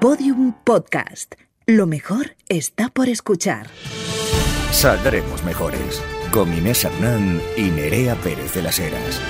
Podium Podcast. Lo mejor está por escuchar. Saldremos mejores. Con Inés Hernán y Nerea Pérez de las Heras.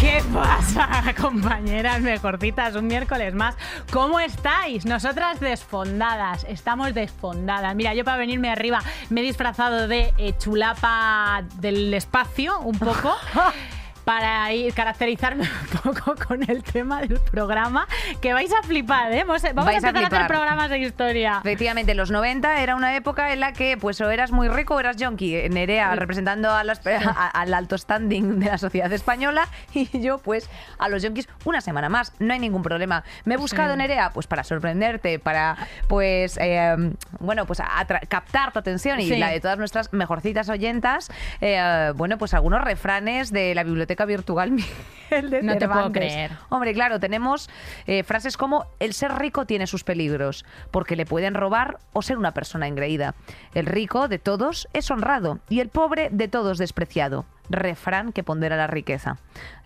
¿Qué pasa, compañeras mejorcitas? Un miércoles más. ¿Cómo estáis? Nosotras desfondadas. Estamos desfondadas. Mira, yo para venirme arriba me he disfrazado de eh, chulapa del espacio, un poco. para ir caracterizarme un poco con el tema del programa, que vais a flipar, ¿eh? Vamos, vamos a empezar a, hacer programas de historia. Efectivamente, los 90 era una época en la que pues o eras muy rico o eras yonki. Nerea representando a las- a- al alto standing de la sociedad española y yo pues a los yonkis una semana más. No hay ningún problema. Me he buscado Sí. Nerea pues para sorprenderte, para pues eh, bueno pues captar tu atención y Sí. la de todas nuestras mejorcitas oyentas. eh, bueno pues algunos refranes de la biblioteca virtual Miguel de No te puedo creer. Hombre, claro, tenemos eh, frases como el ser rico tiene sus peligros, porque le pueden robar o ser una persona engreída. El rico de todos es honrado y el pobre de todos despreciado. Refrán que pondera la riqueza.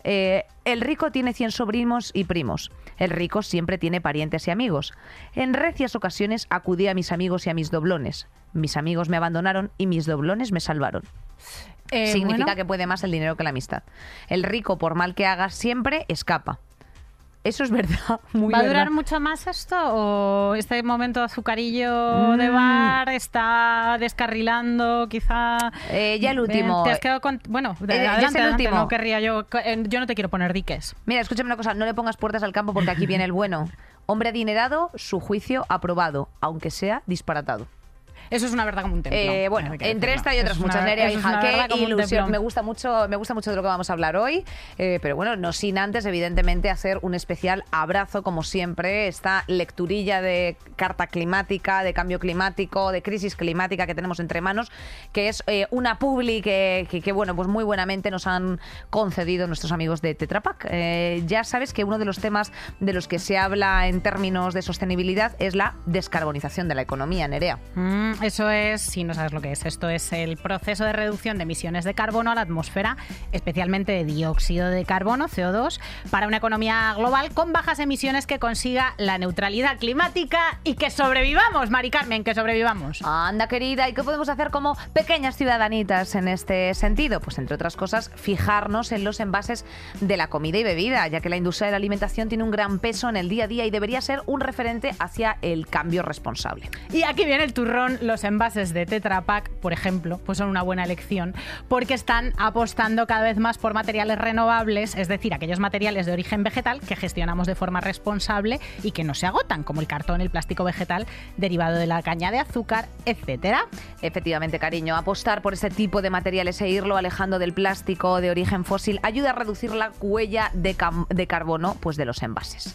Eh, el rico tiene cien sobrinos y primos. El rico siempre tiene parientes y amigos. En recias ocasiones acudí a mis amigos y a mis doblones. Mis amigos me abandonaron y mis doblones me salvaron. Eh, Significa bueno, que puede más el dinero que la amistad. El rico, por mal que haga, siempre escapa. Eso es verdad. Muy ¿Va a durar mucho más esto o este momento azucarillo de Mm. bar está descarrilando quizá? Eh, ya el Eh, último. Te has quedado con... Bueno, Eh, ya es el adelante, último. no querría yo... eh, Yo no te quiero poner diques. Mira, escúchame una cosa, no le pongas puertas al campo porque aquí viene el bueno. Hombre adinerado, su juicio aprobado, aunque sea disparatado. Eso es una verdad como un templo. Eh, bueno, entre decirlo. esta y otras es muchas, Nerea, hija, qué ilusión. Me gusta mucho, me gusta mucho de lo que vamos a hablar hoy, eh, pero bueno, no sin antes, evidentemente, hacer un especial abrazo, como siempre, esta lecturilla de carta climática, de cambio climático, de crisis climática que tenemos entre manos, que es eh, una publi que, que- que, bueno, pues muy buenamente nos han concedido nuestros amigos de Tetra Pak. Eh, ya sabes que uno de los temas de los que se habla en términos de sostenibilidad es la descarbonización de la economía, Nerea. Mm, eso es, si no sabes lo que es, esto es el proceso de reducción de emisiones de carbono a la atmósfera, especialmente de dióxido de carbono, CO2, para una economía global con bajas emisiones que consiga la neutralidad climática y que sobrevivamos, Mari Carmen, que sobrevivamos. Anda, querida, ¿y qué podemos hacer como pequeñas ciudadanitas en este sentido? Pues, entre otras cosas, fijarnos en los envases de la comida y bebida, ya que la industria de la alimentación tiene un gran peso en el día a día y debería ser un referente hacia el cambio responsable. Y aquí viene el turrón, los envases de Tetra Pak, por ejemplo, pues son una buena elección, porque están apostando cada vez más por materiales renovables, es decir, aquellos materiales de origen vegetal que gestionamos de forma responsable y que no se agotan, como el cartón, el plástico vegetal derivado de la caña de azúcar, etcétera. Efectivamente, cariño, apostar por este tipo de materiales e irlo alejando del plástico de origen fósil ayuda a reducir la huella de, de carbono pues, de los envases.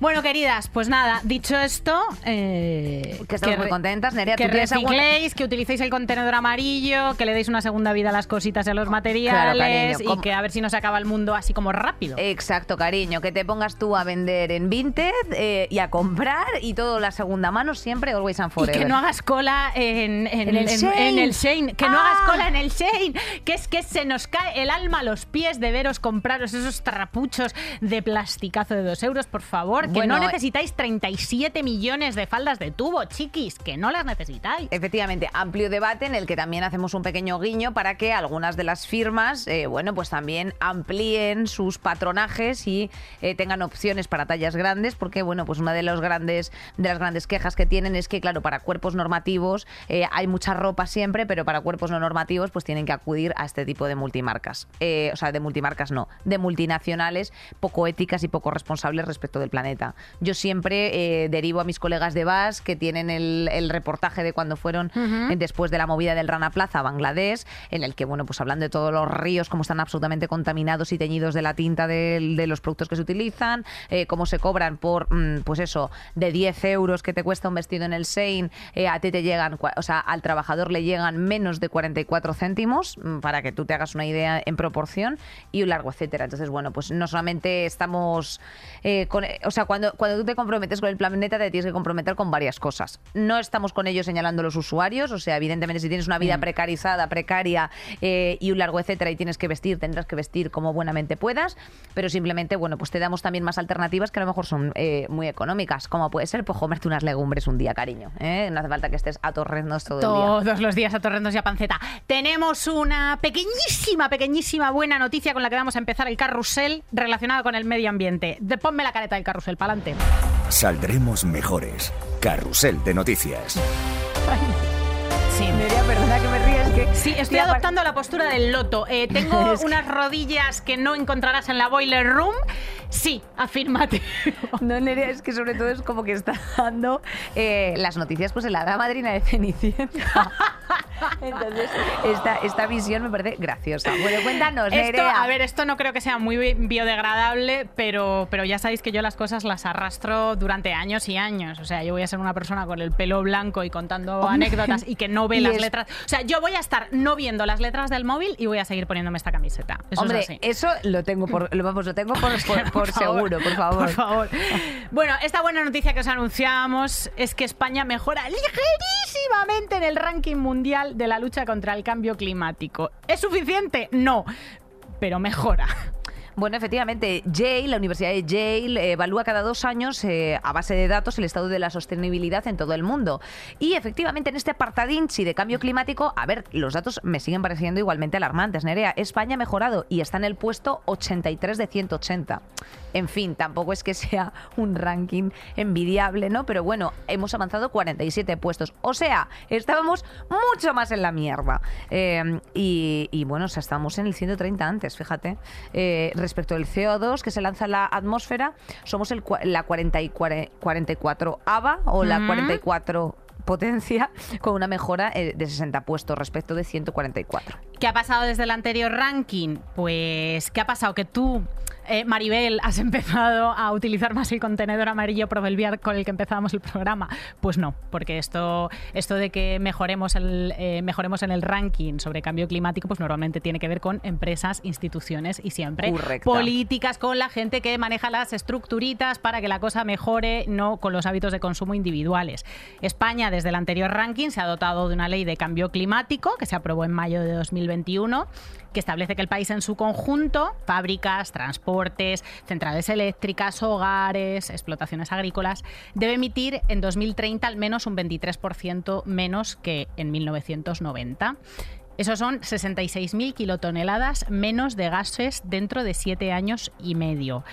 Bueno, queridas, pues nada, dicho esto, eh, Que estamos muy contentas, Nerea. que ¿tú tienes algún- recicléis, que utilicéis el contenedor amarillo, que le deis una segunda vida a las cositas y a los materiales cariño, y que a ver si no se acaba el mundo así como rápido. Exacto, cariño, que te pongas tú a vender en Vinted eh, y a comprar y todo la segunda mano siempre always and Y forever. que no hagas cola en, en- En el en- Shein. en el Shein. Que no Ah. hagas cola en el Shein. Que es que se nos cae el alma a los pies de veros compraros esos trapuchos de plasticazo de dos euros, por favor. Que Bueno, no eh, necesitáis 37 millones de faldas de tubo, chiquis. Que no las necesitáis. Efectivamente, amplio debate en el que también hacemos un pequeño guiño para que algunas de las firmas, eh, bueno, pues también amplíen sus patronajes y eh, tengan opciones para tallas grandes, porque bueno, pues una de los grandes de las grandes quejas que tienen es que claro, para cuerpos normativos eh, hay mucha ropa siempre, pero para cuerpos no normativos pues tienen que acudir a este tipo de multimarcas, o sea, de multimarcas no, de multinacionales poco éticas y poco responsables respecto del planeta. Yo siempre eh, derivo a mis colegas de BAS que tienen el, el reportaje de cuando fueron eh, después de la movida del Rana Plaza a Bangladesh, en el que, bueno, pues hablan de todos los ríos, cómo están absolutamente contaminados y teñidos de la tinta de, los productos que se utilizan, eh, cómo se cobran por, mm, pues eso, de 10 euros que te cuesta un vestido en el Sein, eh, a ti te llegan, o sea, al trabajador le llegan menos de 44 céntimos, mm, para que tú te hagas una idea en proporción, y un largo etcétera. Entonces, bueno, pues no solamente estamos, eh, con- o sea, cuando, cuando tú te comprometes con el planeta, te tienes que comprometer con varias cosas. No estamos con ellos señalando los usuarios, o sea, evidentemente, si tienes una vida precarizada, precaria eh, y un largo etcétera, y tienes que vestir, tendrás que vestir como buenamente puedas, pero simplemente, bueno, pues te damos también más alternativas que a lo mejor son eh, muy económicas, como puede ser, pues comerte unas legumbres un día, cariño. ¿eh? No hace falta que estés a torrendos todo el día. Todos los días a torrendos y a panceta. Tenemos una pequeñísima, pequeñísima buena noticia con la que vamos a empezar el carrusel relacionada con el medio ambiente. De, ponme la careta del carrusel, pa'lante. Saldremos mejores. Carrusel de noticias. Sí. Nerea, perdona que me ríes, que... Sí, estoy adoptando la postura del loto. Eh, tengo Es que- unas rodillas que no encontrarás en la boiler room. Sí, afirmate. No, Nerea, es que sobre todo es como que está dando eh, las noticias pues en la hada madrina de Cenicienta. Entonces, esta, esta visión me parece graciosa. Bueno, cuéntanos, Esto, Nerea. a ver, esto no creo que sea muy bi- biodegradable, pero, pero ya sabéis que yo las cosas las arrastro durante años y años. O sea, yo voy a ser una persona con el pelo blanco y contando Hombre. anécdotas y que no ve las es- letras. O sea, yo voy a estar no viendo las letras del móvil y voy a seguir poniéndome esta camiseta. Eso Hombre, es así. eso lo tengo por, lo, vamos, lo tengo por, por- por seguro, por favor. Por favor. Bueno, esta buena noticia que os anunciábamos es que España mejora ligerísimamente en el ranking mundial de la lucha contra el cambio climático. ¿Es suficiente? No, pero mejora. Bueno, efectivamente, Yale, la Universidad de Yale, eh, evalúa cada dos años eh, a base de datos el estado de la sostenibilidad en todo el mundo. Y efectivamente, en este apartadinchi de cambio climático, a ver, los datos me siguen pareciendo igualmente alarmantes, Nerea. España ha mejorado y está en el puesto 83 de 180. En fin, tampoco es que sea un ranking envidiable, ¿no? Pero bueno, hemos avanzado 47 puestos. O sea, estábamos mucho más en la mierda. Eh, y, bueno, o sea, estábamos en el 130 antes, fíjate. Eh, respecto al CO2 que se lanza a la atmósfera, somos el, la 40 y cuare- 44 AVA o la Ujú. 44 potencia con una mejora eh, de 60 puestos respecto de 144. ¿Qué ha pasado desde el anterior ranking? Pues, ¿qué ha pasado? Que tú, eh, Maribel, has empezado a utilizar más el contenedor amarillo proverbial con el que empezábamos el programa. Pues no, porque esto, esto de que mejoremos, el, eh, mejoremos en el ranking sobre cambio climático, pues normalmente tiene que ver con empresas, instituciones y siempre políticas con la gente que maneja las estructuritas para que la cosa mejore, no con los hábitos de consumo individuales. España, desde el anterior ranking, se ha dotado de una ley de cambio climático que se aprobó en mayo de 2021 que establece que el país en su conjunto, fábricas, transportes, centrales eléctricas, hogares, explotaciones agrícolas, debe emitir en 2030 al menos un 23% menos que en 1990. Eso son 66.000 kilotoneladas menos de gases dentro de siete años y medio.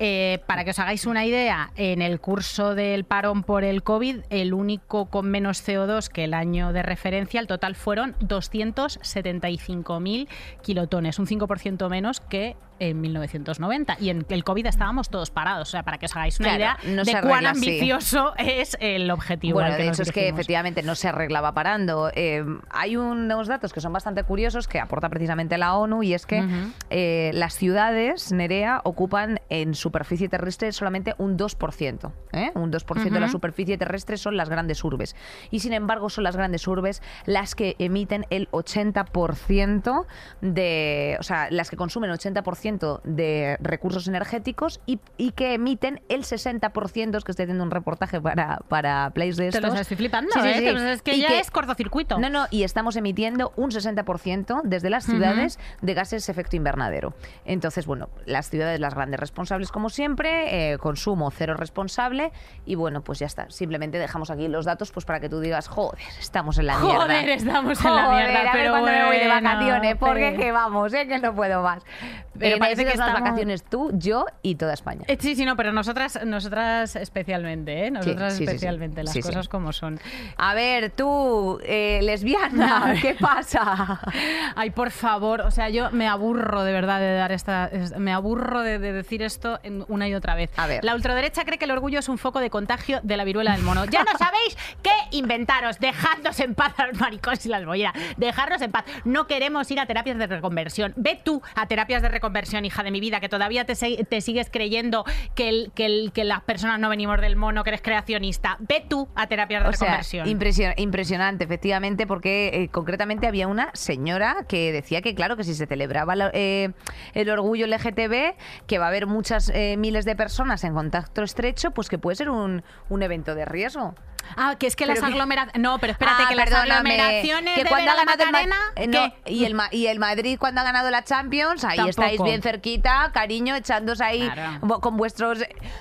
Eh, para que os hagáis una idea, en el curso del parón por el COVID, el único con menos CO2 que el año de referencia, el total fueron 275.000 kilotones, un 5% menos que en 1990 y en el COVID estábamos todos parados. O sea, para que os hagáis una idea de cuán ambicioso es el objetivo. Bueno, al de hecho es que efectivamente no se arreglaba parando. Eh, hay unos datos que son bastante curiosos que aporta precisamente la ONU y es que eh, las ciudades, Nerea, ocupan en superficie terrestre solamente un 2%. ¿eh? Un 2% de la superficie terrestre son las grandes urbes. Y sin embargo son las grandes urbes las que emiten el 80% de... O sea, las que consumen el 80% de recursos energéticos y, que emiten el 60%, es que estoy haciendo un reportaje para, para plays de estos. ¿eh? Te los estoy flipando, es que ya es cortocircuito. No, no, y estamos emitiendo un 60% desde las ciudades uh -huh. de gases efecto invernadero. Entonces, bueno, las ciudades, las grandes responsables como siempre, eh, consumo cero responsable y bueno, pues ya está. Simplemente dejamos aquí los datos pues para que tú digas, joder, estamos en la mierda. Joder, estamos en la mierda, pero cuando me voy de vacaciones, porque que vamos, ¿eh? que no puedo más. Pero Parece que estamos- vacaciones tú, yo y toda España. Eh, Sí, sí, no, pero nosotras, nosotras especialmente, ¿eh? Nosotras sí, sí, sí. especialmente, las Sí, cosas como son. A ver, tú, eh, lesbiana, ¿qué pasa? Ay, por favor, o sea, yo me aburro de verdad de dar esta. es- Me aburro de, de decir esto una y otra vez. A ver. La ultraderecha cree que el orgullo es un foco de contagio de la viruela del mono. Ya no sabéis qué inventaros. Dejadnos en paz a los maricones y las bolleras. Dejarnos en paz. No queremos ir a terapias de reconversión. Ve tú a terapias de reconversión hija de mi vida, que todavía te, te sigues creyendo que, el- que, el- que las personas no venimos del mono, que eres creacionista. Ve tú a terapia de O sea, reconversión. impresio- impresionante, efectivamente, porque eh, concretamente había una señora que decía que, claro, que si se celebraba la- eh, el orgullo LGTB, que va a haber muchas eh, miles de personas en contacto estrecho, pues que puede ser un, un evento de riesgo. Ah, que es que las aglomeraciones. No, pero espérate, Ah, que las aglomeraciones que de cuando ha ganado el Ma- eh, no, y el Ma- y el Madrid cuando ha ganado la Champions, ahí Tampoco. estáis bien cerquita, cariño, echándose ahí Claro. con vuestros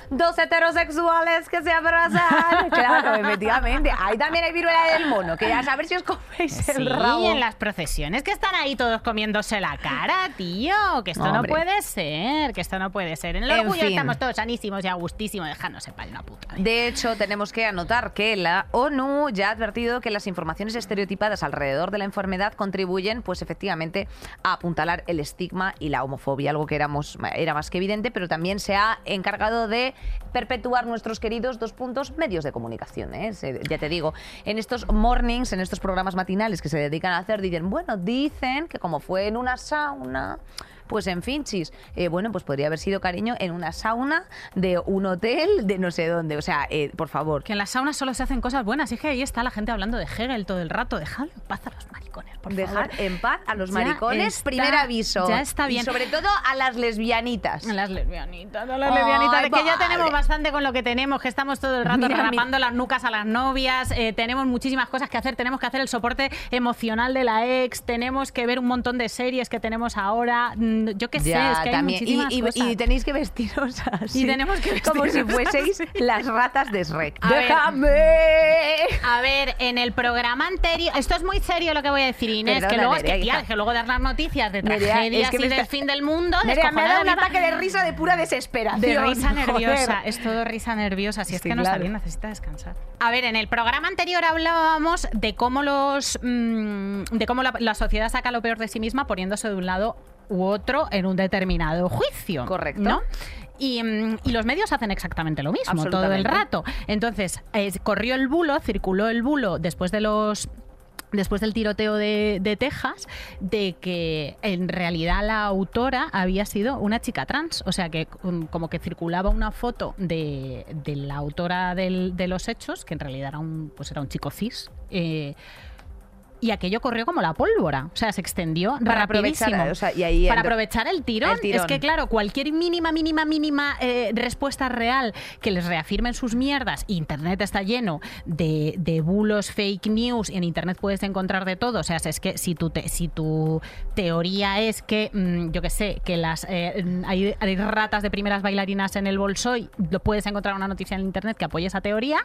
dos heterosexuales que se abrazan. claro, efectivamente. Ahí también hay viruela del mono, que ya saber si os coméis Sí, el rabo. en las procesiones que están ahí todos comiéndose la cara, tío. Que esto Hombre. no puede ser, que esto no puede ser. En el En orgullo fin. estamos todos sanísimos y a gustísimos, dejarnos sepa una puta. De hecho, tenemos que anotar que la ONU ya ha advertido que las informaciones estereotipadas alrededor de la enfermedad contribuyen, pues efectivamente, a apuntalar el estigma y la homofobia, algo que éramos, era más que evidente, pero también se ha encargado de perpetuar nuestros queridos dos puntos medios de comunicación. ¿eh? Ya te digo, en estos mornings, en estos programas matinales que se dedican a hacer, dicen, bueno, dicen que como fue en una sauna pues en fin, chis, eh, bueno, pues podría haber sido cariño en una sauna de un hotel de no sé dónde. O sea, eh, por favor. Que en las saunas solo se hacen cosas buenas. Y es que ahí está la gente hablando de Hegel todo el rato. Dejadlo en paz a los maricones, por Dejar favor. en paz a los maricones, está- primer aviso. ya está bien. Y sobre todo a las lesbianitas. A Las lesbianitas, a las Ay, lesbianitas. que ya tenemos bastante con lo que tenemos, que estamos todo el rato Mira, mi- rapando las nucas a las novias, eh, tenemos muchísimas cosas que hacer, tenemos que hacer el soporte emocional de la ex, tenemos que ver un montón de series que tenemos ahora, mm, yo qué sé, Ya, es que hay también. Y, muchísimas y- cosas. y tenéis que vestiros así. tenemos que Como si vestirnos fueseis así. las ratas de Shrek. A ver. ¡Déjame! A ver, en el programa anterior, esto es muy serio lo que voy a decir, Inés, Perdona, que luego es que, tía, que luego dar las noticias de Nerea, tragedias es que y del está- fin del mundo, Nerea, me ha dado un ataque de risa de pura desesperación. De risa nerviosa, es todo risa nerviosa, si es Sí, que no está claro. bien, necesita descansar. A ver, en el programa anterior hablábamos de cómo los mm, de cómo la, la sociedad saca lo peor de sí misma poniéndose de un lado u otro en un determinado juicio. Correcto. ¿no? Y, mm, y los medios hacen exactamente lo mismo todo el rato. Entonces, eh, corrió el bulo, circuló el bulo después de los después del tiroteo de, de Texas, de que en realidad la autora había sido una chica trans. O sea, que um, como que circulaba una foto de, de la autora del- de los hechos, que en realidad era un, pues era un chico cis. eh, y aquello corrió como la pólvora, o sea, se extendió Para rapidísimo. aprovechar, o sea, y ahí para entra- aprovechar el tirón. el tirón. Es que claro, cualquier mínima, mínima, mínima eh, respuesta real que les reafirmen sus mierdas, Internet está lleno de, de bulos, fake news, y en Internet puedes encontrar de todo. O sea, es que si tu, te- si tu teoría es que, mm, yo qué sé, que las eh, mm, hay, hay ratas de primeras bailarinas en el Bolsoy, lo puedes encontrar una noticia en Internet que apoye esa teoría.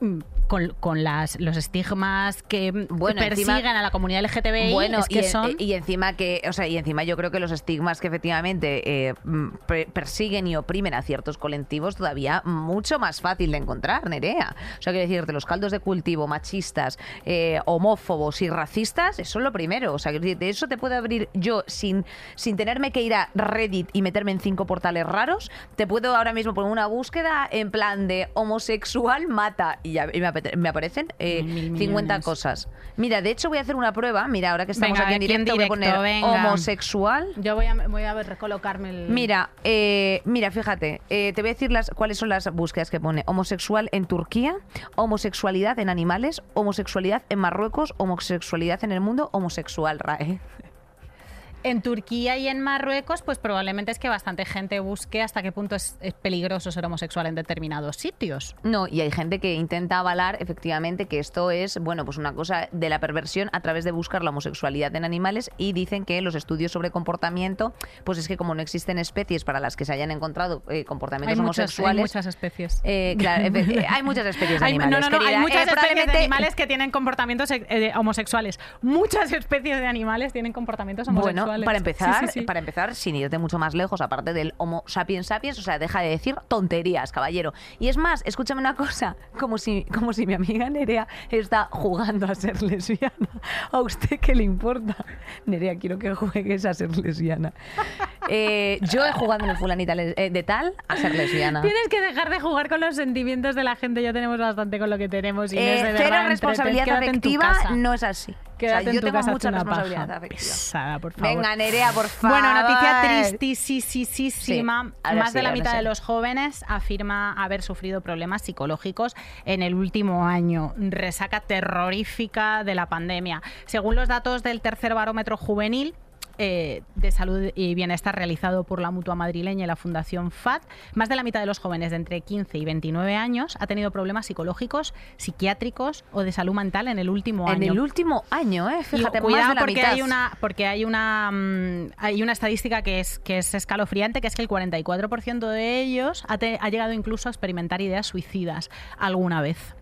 Mm, Con, con las, los estigmas que Bueno, persiguen encima- a la comunidad LGTBI Bueno, es que y, son y encima que, o sea, y encima yo creo que los estigmas que efectivamente eh, mm, persiguen y oprimen a ciertos colectivos todavía mucho más fácil de encontrar, Nerea. O sea, quiero decirte, los caldos de cultivo machistas, eh, homófobos y racistas, eso es lo primero. O sea, de eso te puedo abrir yo sin, sin tenerme que ir a Reddit y meterme en cinco portales raros. Te puedo ahora mismo poner una búsqueda en plan de homosexual mata y, ya, y me, apete- me aparecen eh, Mil 50 millones. cosas. Mira, de hecho voy a hacer una prueba. Mira, ahora que estamos Venga, aquí en aquí en directo, voy a poner venga. homosexual. Yo voy a, voy a recolocarme el. Mira, eh, mira, fíjate, eh, te voy a decir las, cuáles son las búsquedas que pone. Homosexual en Turquía, homosexualidad en animales, homosexualidad en Marruecos, homosexualidad en el mundo, homosexual, RAE. En Turquía y en Marruecos, pues probablemente es que bastante gente busque hasta qué punto es, es peligroso ser homosexual en determinados sitios. No, y hay gente que intenta avalar efectivamente que esto es, bueno, pues una cosa de la perversión a través de buscar la homosexualidad en animales y dicen que los estudios sobre comportamiento, pues es que como no existen especies para las que se hayan encontrado eh, comportamientos Hay muchas, hay homosexuales, muchas especies. eh, claro, eh, hay muchas especies de Hay- animales. no, no, no, hay muchas Eh, especies de animales que tienen comportamientos homosexuales. Muchas especies de animales tienen comportamientos homosexuales. Bueno, para empezar, Sí, sí, sí. para empezar, sin irte mucho más lejos, aparte del Homo sapiens sapiens, o sea, deja de decir tonterías, caballero. Y es más, escúchame una cosa, como si, como si mi amiga Nerea está jugando a ser lesbiana. ¿A usted qué le importa? Nerea, quiero que juegues a ser lesbiana. Eh, yo he jugado en el fulanita eh, de tal a ser lesbiana. Tienes que dejar de jugar con los sentimientos de la gente. Ya tenemos bastante con lo que tenemos. Inés, Eh, cero responsabilidad afectiva no es así. O sea, Quédate yo tu tengo casa mucha una responsabilidad paja. afectiva. Pesada, por favor. Venga, Nerea, por favor. Bueno, noticia tristísima. Sí, Más sí, de la mitad sí. de los jóvenes afirma haber sufrido problemas psicológicos en el último año. Resaca terrorífica de la pandemia. Según los datos del tercer barómetro juvenil, eh, de salud y bienestar realizado por la mutua madrileña y la Fundación FAD, más de la mitad de los jóvenes de entre 15 y 29 años ha tenido problemas psicológicos, psiquiátricos o de salud mental en el último En año. el último año, ¿eh? Y Fíjate, cuidado más de la porque mitad. hay una porque hay una mm, hay una estadística que es que es escalofriante que es que el 44% de ellos ha, te- ha llegado incluso a experimentar ideas suicidas alguna vez.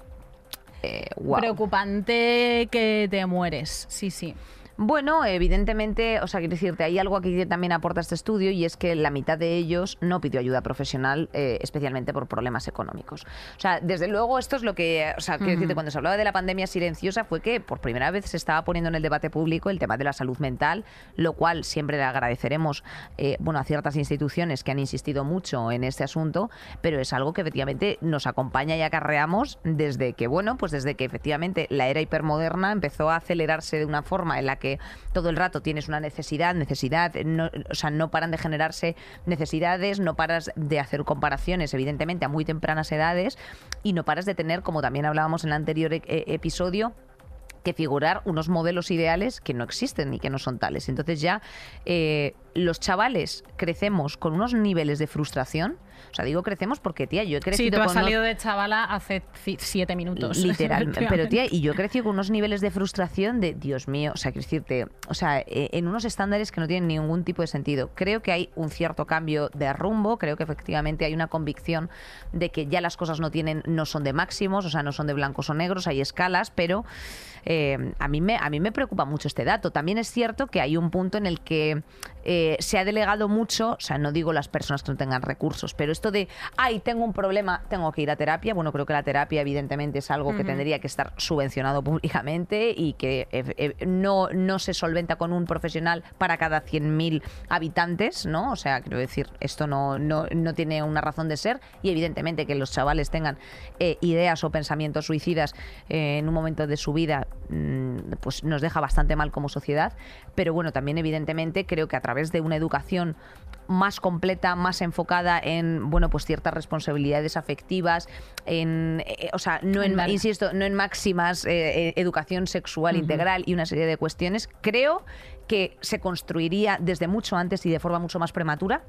Eh, guau. Preocupante que te mueres. Sí, sí. Bueno, evidentemente, o sea, quiero decirte, hay algo aquí que también aporta este estudio y es que la mitad de ellos no pidió ayuda profesional, eh, especialmente por problemas económicos. O sea, desde luego esto es lo que, o sea, quiero decirte, cuando se hablaba de la pandemia silenciosa fue que por primera vez se estaba poniendo en el debate público el tema de la salud mental, lo cual siempre le agradeceremos, eh, bueno, a ciertas instituciones que han insistido mucho en este asunto, pero es algo que efectivamente nos acompaña y acarreamos desde que, bueno, pues desde que efectivamente la era hipermoderna empezó a acelerarse de una forma en la que todo el rato tienes una necesidad, necesidad, no- o sea, no paran de generarse necesidades, no paras de hacer comparaciones, evidentemente, a muy tempranas edades, y no paras de tener, como también hablábamos en el anterior e- e- episodio, que figurar unos modelos ideales que no existen y que no son tales. Entonces ya eh, los chavales crecemos con unos niveles de frustración. O sea, digo crecemos porque, tía, yo he crecido Sí, tú has con unos- salido de chavala hace siete minutos. Literal, pero tía, y yo crecí con unos niveles de frustración de, Dios mío, o sea, quiero decirte, o sea, eh, en unos estándares que no tienen ningún tipo de sentido. Creo que hay un cierto cambio de rumbo, creo que efectivamente hay una convicción de que ya las cosas no tienen, no son de máximos, o sea, no son de blancos o negros, hay escalas, pero eh, a, mí me, a mí me preocupa mucho este dato. También es cierto que hay un punto en el que eh, se ha delegado mucho, o sea, no digo las personas que no tengan recursos, pero esto de, ay, tengo un problema, tengo que ir a terapia, bueno, creo que la terapia evidentemente es algo que tendría que estar subvencionado públicamente y que eh, eh, no, no se solventa con un profesional para cada 100.000 habitantes, ¿no? O sea, quiero decir, esto no, no, no tiene una razón de ser y evidentemente que los chavales tengan eh, ideas o pensamientos suicidas en un momento de su vida, mm, pues nos deja bastante mal como sociedad, pero bueno, también evidentemente creo que a través de una educación más completa, más enfocada en, bueno, pues ciertas responsabilidades afectivas, en, eh, o sea, no en, Vale. insisto, no en máximas eh, eh, educación sexual integral y una serie de cuestiones, creo que se construiría desde mucho antes y de forma mucho más prematura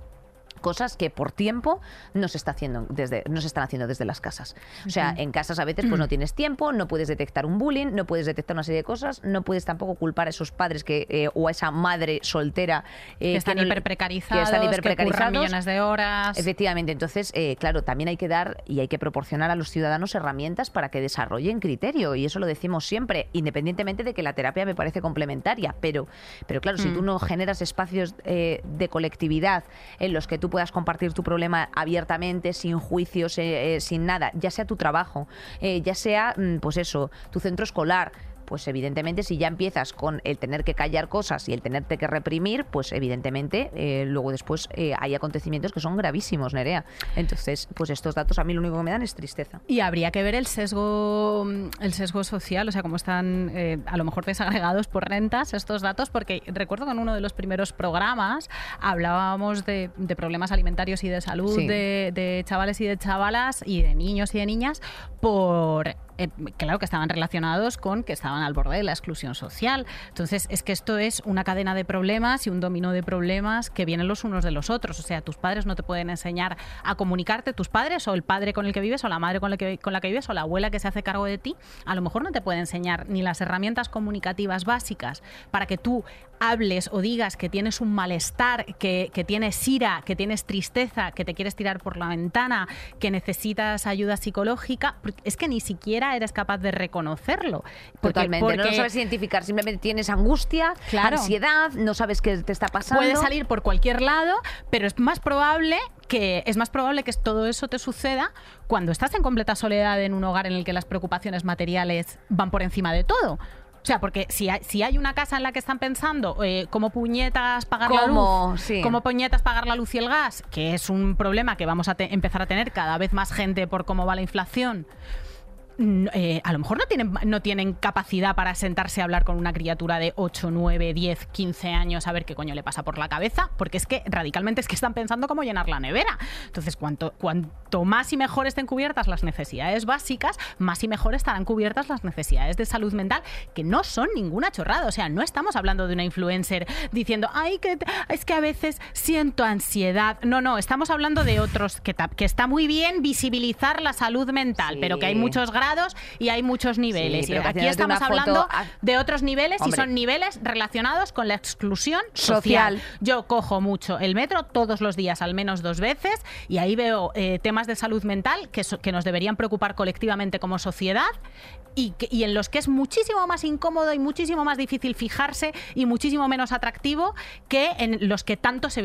cosas que por tiempo no se está haciendo desde no se están haciendo desde las casas. O sea, en casas a veces pues no tienes tiempo, no puedes detectar un bullying, no puedes detectar una serie de cosas, no puedes tampoco culpar a esos padres que eh, o a esa madre soltera eh, que están no le- hiperprecarizados, que están que hiperprecarizados. millones de horas. Efectivamente, entonces, eh, claro, también hay que dar y hay que proporcionar a los ciudadanos herramientas para que desarrollen criterio, y eso lo decimos siempre, independientemente de que la terapia me parece complementaria, pero, pero claro, si tú no generas espacios eh, de colectividad en los que tú puedas compartir tu problema abiertamente, sin juicios, eh, eh, sin nada, ya sea tu trabajo, eh, ya sea, mm, pues eso, tu centro escolar, pues evidentemente si ya empiezas con el tener que callar cosas y el tenerte que reprimir, pues evidentemente eh, luego después eh, hay acontecimientos que son gravísimos, Nerea. Entonces, pues estos datos a mí lo único que me dan es tristeza. Y habría que ver el sesgo, el sesgo social, o sea, cómo están eh, a lo mejor desagregados por rentas estos datos, porque recuerdo que en uno de los primeros programas hablábamos de, de problemas alimentarios y de salud Sí. de, de chavales y de chavalas y de niños y de niñas por eh, claro que estaban relacionados con que estaban al borde de la exclusión social. Entonces, es que esto es una cadena de problemas y un dominó de problemas que vienen los unos de los otros. O sea, tus padres no te pueden enseñar a comunicarte, tus padres o el padre con el que vives o la madre con la que, con la que vives o la abuela que se hace cargo de ti, a lo mejor no te puede enseñar ni las herramientas comunicativas básicas para que tú hables o digas que tienes un malestar, que, que tienes ira, que tienes tristeza, que te quieres tirar por la ventana, que necesitas ayuda psicológica, es que ni siquiera eres capaz de reconocerlo. Porque- Totalmente. No lo sabes identificar, simplemente tienes angustia, Claro. ansiedad, no sabes qué te está pasando. Puede salir por cualquier lado, pero es más probable que es más probable que todo eso te suceda cuando estás en completa soledad en un hogar en el que las preocupaciones materiales van por encima de todo. O sea, porque si hay, si hay una casa en la que están pensando eh, cómo puñetas pagar la luz, Sí. cómo puñetas pagar la luz y el gas, que es un problema que vamos a empezar a tener cada vez más gente por cómo va la inflación. Eh, a lo mejor no tienen, no tienen capacidad para sentarse a hablar con una criatura de 8, 9, 10, 15 años a ver qué coño le pasa por la cabeza, porque es que radicalmente es que están pensando cómo llenar la nevera. Entonces, cuanto, cuanto más y mejor estén cubiertas las necesidades básicas, más y mejor estarán cubiertas las necesidades de salud mental, que no son ninguna chorrada. O sea, no estamos hablando de una influencer diciendo, ay, que es que a veces siento ansiedad. No, no, estamos hablando de otros, que, está muy bien visibilizar la salud mental, Sí. pero que hay muchos grados y hay muchos niveles. Sí, y aquí estamos hablando a- de otros niveles Hombre. y son niveles relacionados con la exclusión social. Social. Yo cojo mucho el metro todos los días, al menos dos veces, y ahí veo eh, temas de salud mental que, so- que nos deberían preocupar colectivamente como sociedad y, que- y en los que es muchísimo más incómodo y muchísimo más difícil fijarse y muchísimo menos atractivo que en los que tanto se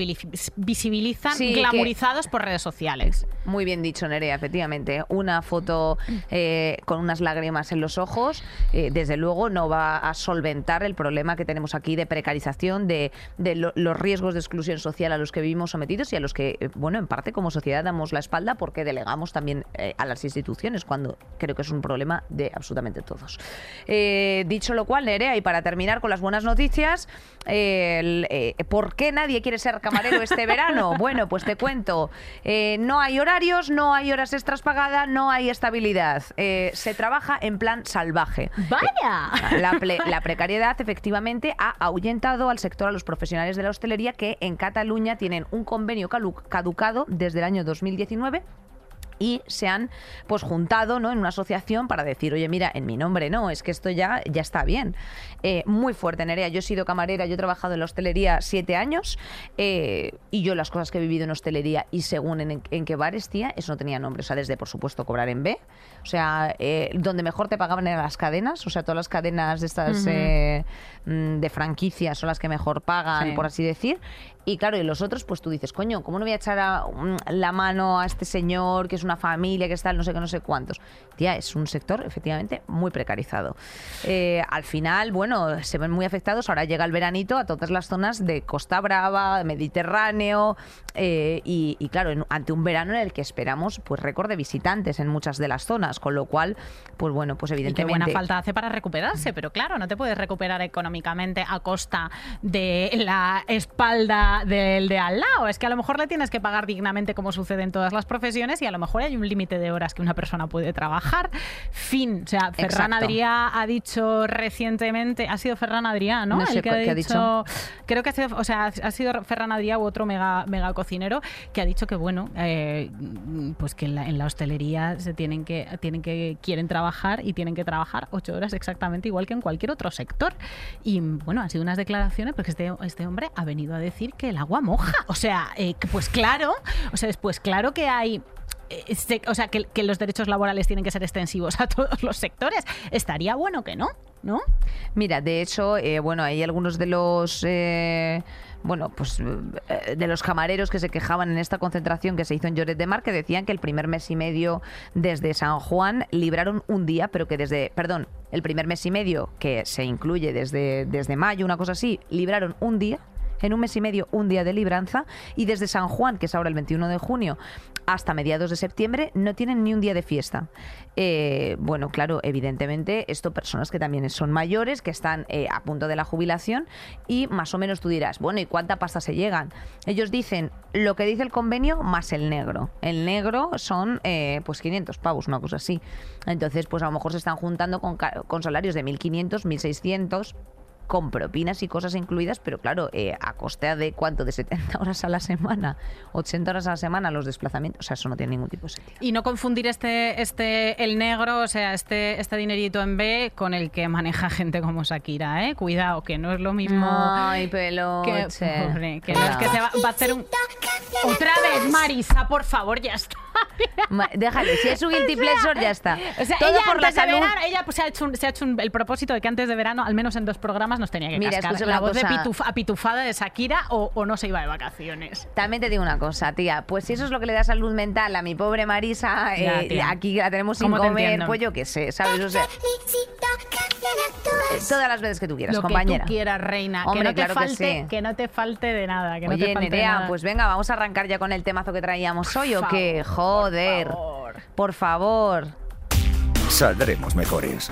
visibilizan Sí, que- glamurizados por redes sociales. Muy bien dicho, Nerea, efectivamente. Una foto eh, con unas lágrimas en los ojos, eh, desde luego, no va a solventar el problema que tenemos aquí de precarización, de, de lo- los riesgos de exclusión social a los que vivimos sometidos y a los que, eh, bueno, en parte como sociedad damos la espalda porque delegamos también eh, a las instituciones, cuando creo que es un problema de absolutamente todos. Eh, dicho lo cual, Nerea, y para terminar con las buenas noticias, el, ¿por qué nadie quiere ser camarero este verano? Bueno, pues te cuento. No hay horarios, no hay horas extras pagadas, no hay estabilidad. Eh, se trabaja en plan salvaje. ¡Vaya! La, la precariedad efectivamente ha ahuyentado al sector, a los profesionales de la hostelería que en Cataluña tienen un convenio caducado desde el año 2019 y se han pues juntado ¿no? en una asociación para decir, oye, mira, en mi nombre no, es que esto ya, ya está bien. Eh, muy fuerte, Nerea. Yo he sido camarera, yo he trabajado en la hostelería siete años eh, y yo las cosas que he vivido en hostelería y según en, en qué bares, tía, eso no tenía nombre. O sea, desde, por supuesto, cobrar en B. O sea, eh, donde mejor te pagaban eran las cadenas. O sea, todas las cadenas de estas mm, de franquicias son las que mejor pagan, Sí. por así decir. Y claro, y los otros, pues tú dices, coño, ¿cómo no voy a echar a- un- la mano a este señor que es una familia, que está no sé qué, no sé cuántos? Tía, es un sector efectivamente muy precarizado. Eh, al final, bueno, se ven muy afectados. Ahora llega el veranito a todas las zonas de Costa Brava, Mediterráneo, eh, y, y claro, en- ante un verano en el que esperamos pues récord de visitantes en muchas de las zonas, con lo cual, pues bueno, pues Y qué evidentemente... buena falta hace para recuperarse, pero claro, no te puedes recuperar económicamente a costa de la espalda del de al lado. Es que a lo mejor le tienes que pagar dignamente como sucede en todas las profesiones y a lo mejor hay un límite de horas que una persona puede trabajar. Fin. O sea, Ferran. Adrià ha dicho recientemente, ha sido Ferran Adrià, ¿no? No sé El que ha dicho, creo que ha sido, o sea, ha sido Ferran Adrià u otro mega, mega cocinero que ha dicho que bueno, eh, pues que en la, en la hostelería se tienen que, tienen que, quieren trabajar y tienen que trabajar ocho horas exactamente igual que en cualquier otro sector. Y bueno, han sido unas declaraciones porque este, este hombre ha venido a decir que el agua moja. O sea, eh, que pues claro, o sea, pues claro que hay eh, o sea, que, que los derechos laborales tienen que ser extensivos a todos los sectores. Estaría bueno que no, ¿no? Mira, de hecho, eh, bueno, hay algunos de los bueno, pues de los camareros que se quejaban en esta concentración que se hizo en Lloret de Mar, que decían que el primer mes y medio desde San Juan libraron un día, pero que desde, perdón, el primer mes y medio que se incluye desde, desde mayo, una cosa así, libraron un día en un mes y medio un día de libranza y desde San Juan, que es ahora el 21 de junio, hasta mediados de septiembre no tienen ni un día de fiesta. Eh, bueno, claro, evidentemente, esto personas que también son mayores, que están eh, a punto de la jubilación y más o menos tú dirás, bueno, ¿y cuánta pasta se llegan? Ellos dicen lo que dice el convenio más el negro. El negro son eh, pues 500 pavos, una cosa así. Entonces, pues a lo mejor se están juntando con, con salarios de 1.500, 1.600 con propinas y cosas incluidas, pero claro, eh, a costa de cuánto, de 70 horas a la semana, 80 horas a la semana los desplazamientos, o sea, eso no tiene ningún tipo de sentido. Y no confundir este, este, el negro, o sea, este, este dinerito en B con el que maneja gente como Shakira, ¿eh? Cuidado, que no es lo mismo. Ay, que, peluche. pobre, que no es que se va, va a hacer un... Otra vez, Marisa, por favor, ya está. Ma- Déjale, si es un guilty pleasure, ya está. O sea, Todo ella por la salud. verano, ella pues, se ha hecho, un- se ha hecho un- el propósito de que antes de verano, al menos en dos programas, nos tenía que Mira, cascar la voz de cosa. pituf- apitufada de Shakira o, o no se iba de vacaciones. También te digo una cosa, tía. Pues si eso es lo que le da salud mental a mi pobre Marisa, Ya, eh, aquí la tenemos sin ¿Cómo te comer, entiendo? pues yo qué sé, ¿sabes? O sea. Todas las veces que tú quieras, Lo compañera. que tú quieras, reina. Hombre, que no te claro que falte, sí. que no te falte de nada. Que no Oye, te falte Nerea, nada. pues venga, vamos a arrancar ya con el temazo que traíamos hoy, ¿o qué? Joder. por favor. Por favor. Saldremos mejores.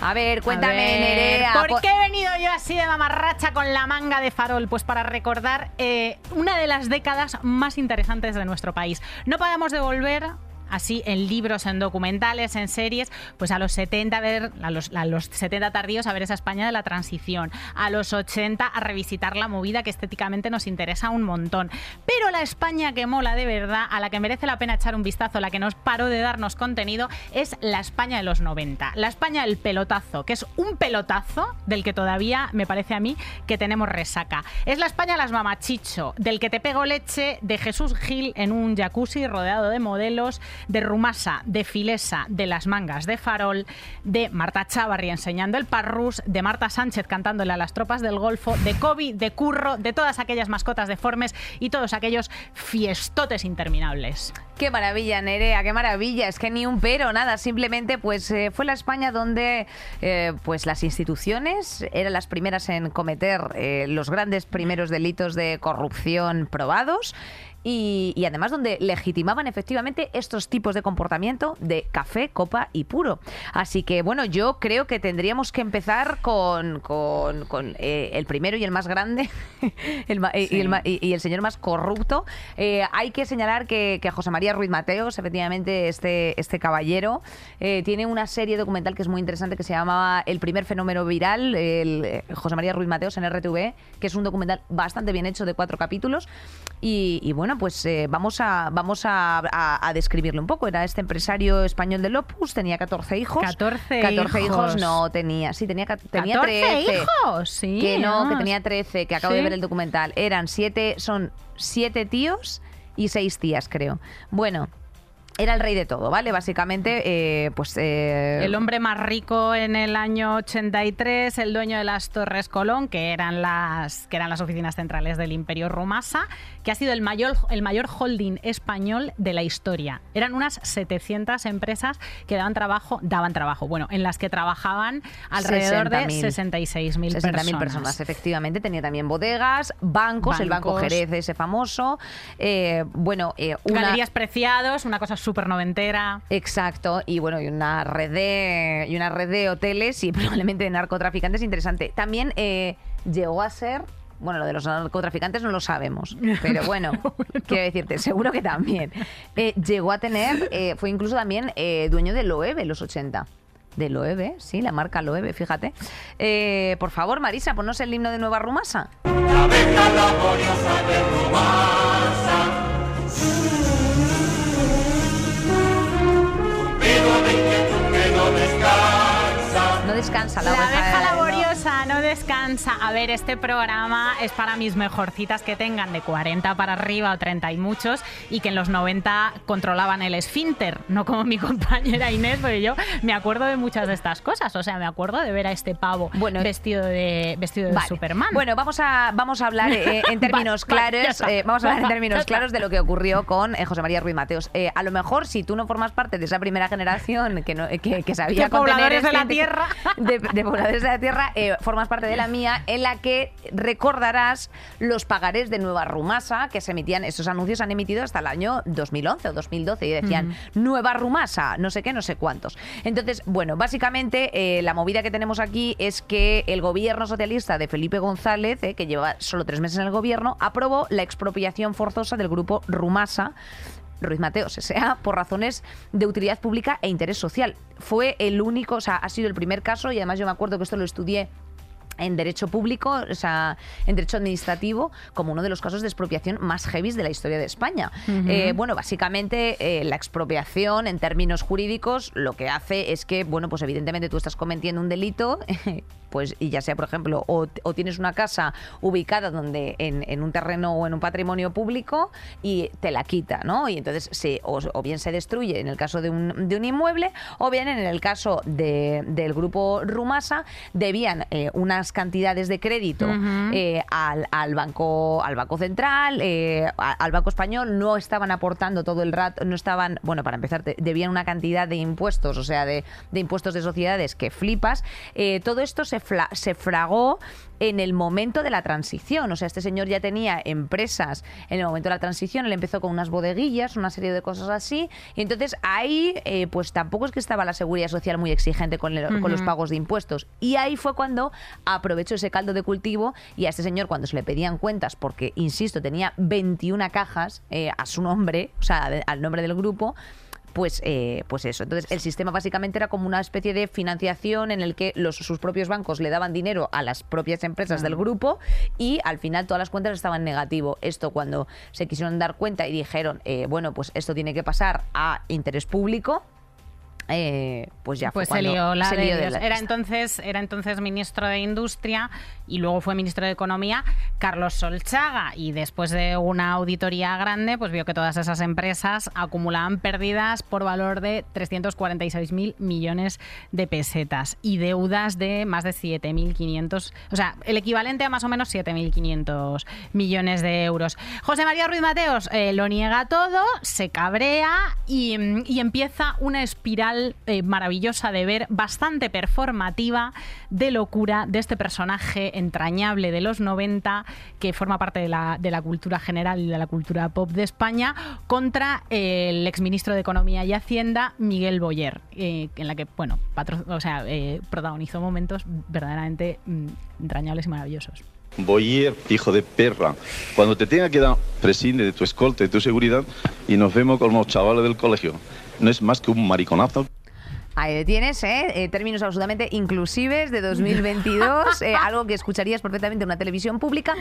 A ver, A cuéntame, ver, Nerea. ¿Por po- qué he venido yo así de mamarracha con la manga de farol? Pues para recordar eh, una de las décadas más interesantes de nuestro país. No podemos devolver así en libros, en documentales, en series, pues a los 70 a ver a los, a los 70 tardíos a ver esa España de la transición, a los 80 a revisitar la movida que estéticamente nos interesa un montón. Pero la España que mola de verdad, a la que merece la pena echar un vistazo, la que nos paró de darnos contenido, es la España de los 90. La España del pelotazo, que es un pelotazo del que todavía me parece a mí que tenemos resaca. Es la España de las mamachicho, del que te pego leche, de Jesús Gil en un jacuzzi rodeado de modelos, de Rumasa, de Filesa, de las mangas de Farol, de Marta Chavarri enseñando el parrús, de Marta Sánchez cantándole a las tropas del Golfo, de Kobe, de Curro, de todas aquellas mascotas deformes y todos aquellos fiestotes interminables. Qué maravilla, Nerea, qué maravilla. Es que ni un pero, nada. Simplemente, pues eh, fue la España donde eh, pues las instituciones eran las primeras en cometer eh, los grandes primeros delitos de corrupción probados. Y, y además donde legitimaban efectivamente estos tipos de comportamiento de café, copa y puro. Así que bueno, yo creo que tendríamos que empezar con, con- con, eh, el primero y el más grande el ma- y, el, ma- y- y el señor más corrupto. Eh, hay que señalar que, que José María Ruiz Mateos, efectivamente, este, este caballero, eh, tiene una serie documental que es muy interesante que se llamaba El primer fenómeno viral, el, José María Ruiz Mateos en RTV, que es un documental bastante bien hecho de cuatro capítulos. Y, y bueno, pues eh, vamos, a, vamos a, a- a describirlo un poco. Era este empresario español del Opus, tenía 14 hijos. 14 14 hijos hijos. no tenía, sí, tenía, tenía 14 13. hijos, sí. Que no, que tenía 13, que acabo de Sí. ver el documental. Eran siete, son siete tíos y seis tías, creo. Bueno, era el rey de todo, ¿vale? Básicamente, eh, pues... eh, El hombre más rico en el año 83, el dueño de las Torres Colón, que eran las, que eran las oficinas centrales del Imperio Rumasa, que ha sido el mayor, el mayor holding español de la historia. Eran unas 700 empresas que daban trabajo, daban trabajo, bueno, en las que trabajaban alrededor de 60.000. 66.000 60.000 personas. personas. efectivamente. Tenía también bodegas, bancos, el Banco. Jerez ese famoso. eh, bueno, una... Galerías preciados, una cosa súper noventera. Exacto, y bueno, y una red de, y una red de hoteles y probablemente de narcotraficantes interesante. También eh, llegó a ser, bueno, lo de los narcotraficantes no lo sabemos, pero bueno, quiero decirte, seguro que también. Eh, llegó a tener, eh, fue incluso también eh, dueño de Loewe en los 80. De Loewe, sí, la marca Loewe, fíjate. Eh, por favor, Marisa, ponnos el himno de Nueva Rumasa. No descansa la, La oveja abeja de- no descansa. A ver, este programa es para mis mejorcitas que tengan de 40 para arriba o 30 y muchos y que en los 90 controlaban el esfínter, no como mi compañera Inés, porque yo me acuerdo de muchas de estas cosas. O sea, me acuerdo de ver a este pavo Bueno, vestido de vestido de. Superman. Bueno, vamos a, vamos a hablar eh, en términos claros. eh, vamos a hablar en términos claros de lo que ocurrió con eh, José María Ruiz Mateos. A lo mejor, si tú no formas parte de esa primera generación que, no, que, que sabía De pobladores contener de la este- tierra. de, de pobladores de la tierra, eh, formas parte de la mía, en la que recordarás los pagarés de Nueva Rumasa que se emitían. Estos anuncios han emitido hasta el año 2011 o 2012 y decían Nueva Rumasa, no sé qué, no sé cuántos. Entonces, bueno, básicamente eh, la movida que tenemos aquí es que el gobierno socialista de Felipe González, eh, que lleva solo tres meses en el gobierno, aprobó la expropiación forzosa del grupo Rumasa. Ruiz Mateos S.A. por razones de utilidad pública e interés social. Fue el único, o sea, ha sido el primer caso y además yo me acuerdo que esto lo estudié en derecho público, o sea, en derecho administrativo, como uno de los casos de expropiación más heavy de la historia de España. Eh, bueno, básicamente eh, la expropiación en términos jurídicos lo que hace es que, bueno, pues evidentemente tú estás cometiendo un delito, pues y ya sea, por ejemplo, o, o tienes una casa ubicada donde en, en un terreno o en un patrimonio público y te la quita, ¿no? Y entonces se, o, o bien se destruye en el caso de un, de un inmueble, o bien en el caso de- del grupo Rumasa, debían eh, unas cantidades de crédito eh, al, al banco al banco central, eh, al banco español, no estaban aportando todo el rato, no estaban, bueno, para empezar, debían una cantidad de impuestos, o sea, de, de impuestos de sociedades que flipas. Eh, todo esto se, fla- se fragó en el momento de la transición. O sea, este señor ya tenía empresas en el momento de la transición. Él empezó con unas bodeguillas, una serie de cosas así. Y entonces ahí, eh, pues tampoco es que estaba la seguridad social muy exigente con, el- con los pagos de impuestos. Y ahí fue cuando aprovechó ese caldo de cultivo y a este señor, cuando se le pedían cuentas, porque, insisto, tenía 21 cajas eh, a su nombre, o sea, al nombre del grupo, pues, eh, pues eso. Entonces, el sistema básicamente era como una especie de financiación en el que los, sus propios bancos le daban dinero a las propias empresas del grupo y al final todas las cuentas estaban en negativo. Esto cuando se quisieron dar cuenta y dijeron, eh, bueno, pues esto tiene que pasar a interés público, eh, pues ya fue Pues se cuando lió la se de lió de Dios. la Era entonces, era entonces ministro de Industria y luego fue ministro de Economía Carlos Solchaga. Y después de una auditoría grande, pues vio que todas esas empresas acumulaban pérdidas por valor de 346.000 millones de pesetas y deudas de más de 7.500, o sea, el equivalente a más o menos 7.500 millones de euros. José María Ruiz Mateos eh, lo niega todo, se cabrea y, mm, y empieza una espiral eh, maravillosa de ver, bastante performativa, de locura de este personaje entrañable de los 90 que forma parte de la, de cultura general y de la cultura pop de España contra eh, el exministro de Economía y Hacienda, Miguel Boyer, eh, en la que, bueno, eh, protagonizó momentos verdaderamente mm, entrañables y maravillosos. Boyer, hijo de perra, cuando te tenga que dar preside de tu escolta y tu seguridad y nos vemos como chavales del colegio. No es más que un mariconazo. Ahí tienes, ¿eh? Eh, términos absolutamente inclusives de 2022, eh, algo que escucharías perfectamente en una televisión pública.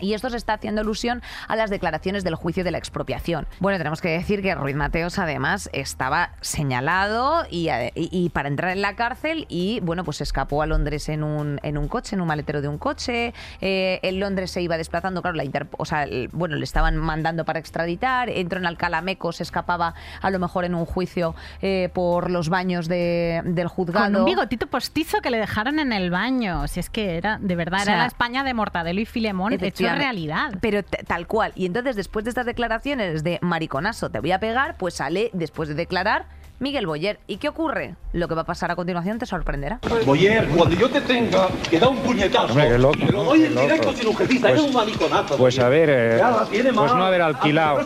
Y esto se está haciendo alusión a las declaraciones del juicio de la expropiación. Bueno, tenemos que decir que Ruiz Mateos además estaba señalado y, ade- y- y para entrar en la cárcel y bueno, pues escapó a Londres en un, en un coche, en un maletero de un coche. Eh, en Londres se iba desplazando, claro, la Interpol, o sea, el- bueno, le estaban mandando para extraditar, entró en Alcalá Meco, se escapaba a lo mejor en un juicio eh, por los baños de- del juzgado. Con un bigotito postizo que le dejaron en el baño. Si es que era, de verdad, O sea, era la España de Mortadelo y Filemón hecho realidad. Pero tal cual. Y entonces, después de estas declaraciones de mariconazo, te voy a pegar, pues sale, después de declarar, Miguel Boyer. ¿Y qué ocurre? Lo que va a pasar a continuación te sorprenderá. Boyer, cuando yo te tenga que da un puñetazo, Hombre, qué loco, te lo doy en directo sin urgencita, Pues- eres un mariconazo. Pues a ver, eh, Ya la tiene pues mal. no haber alquilado,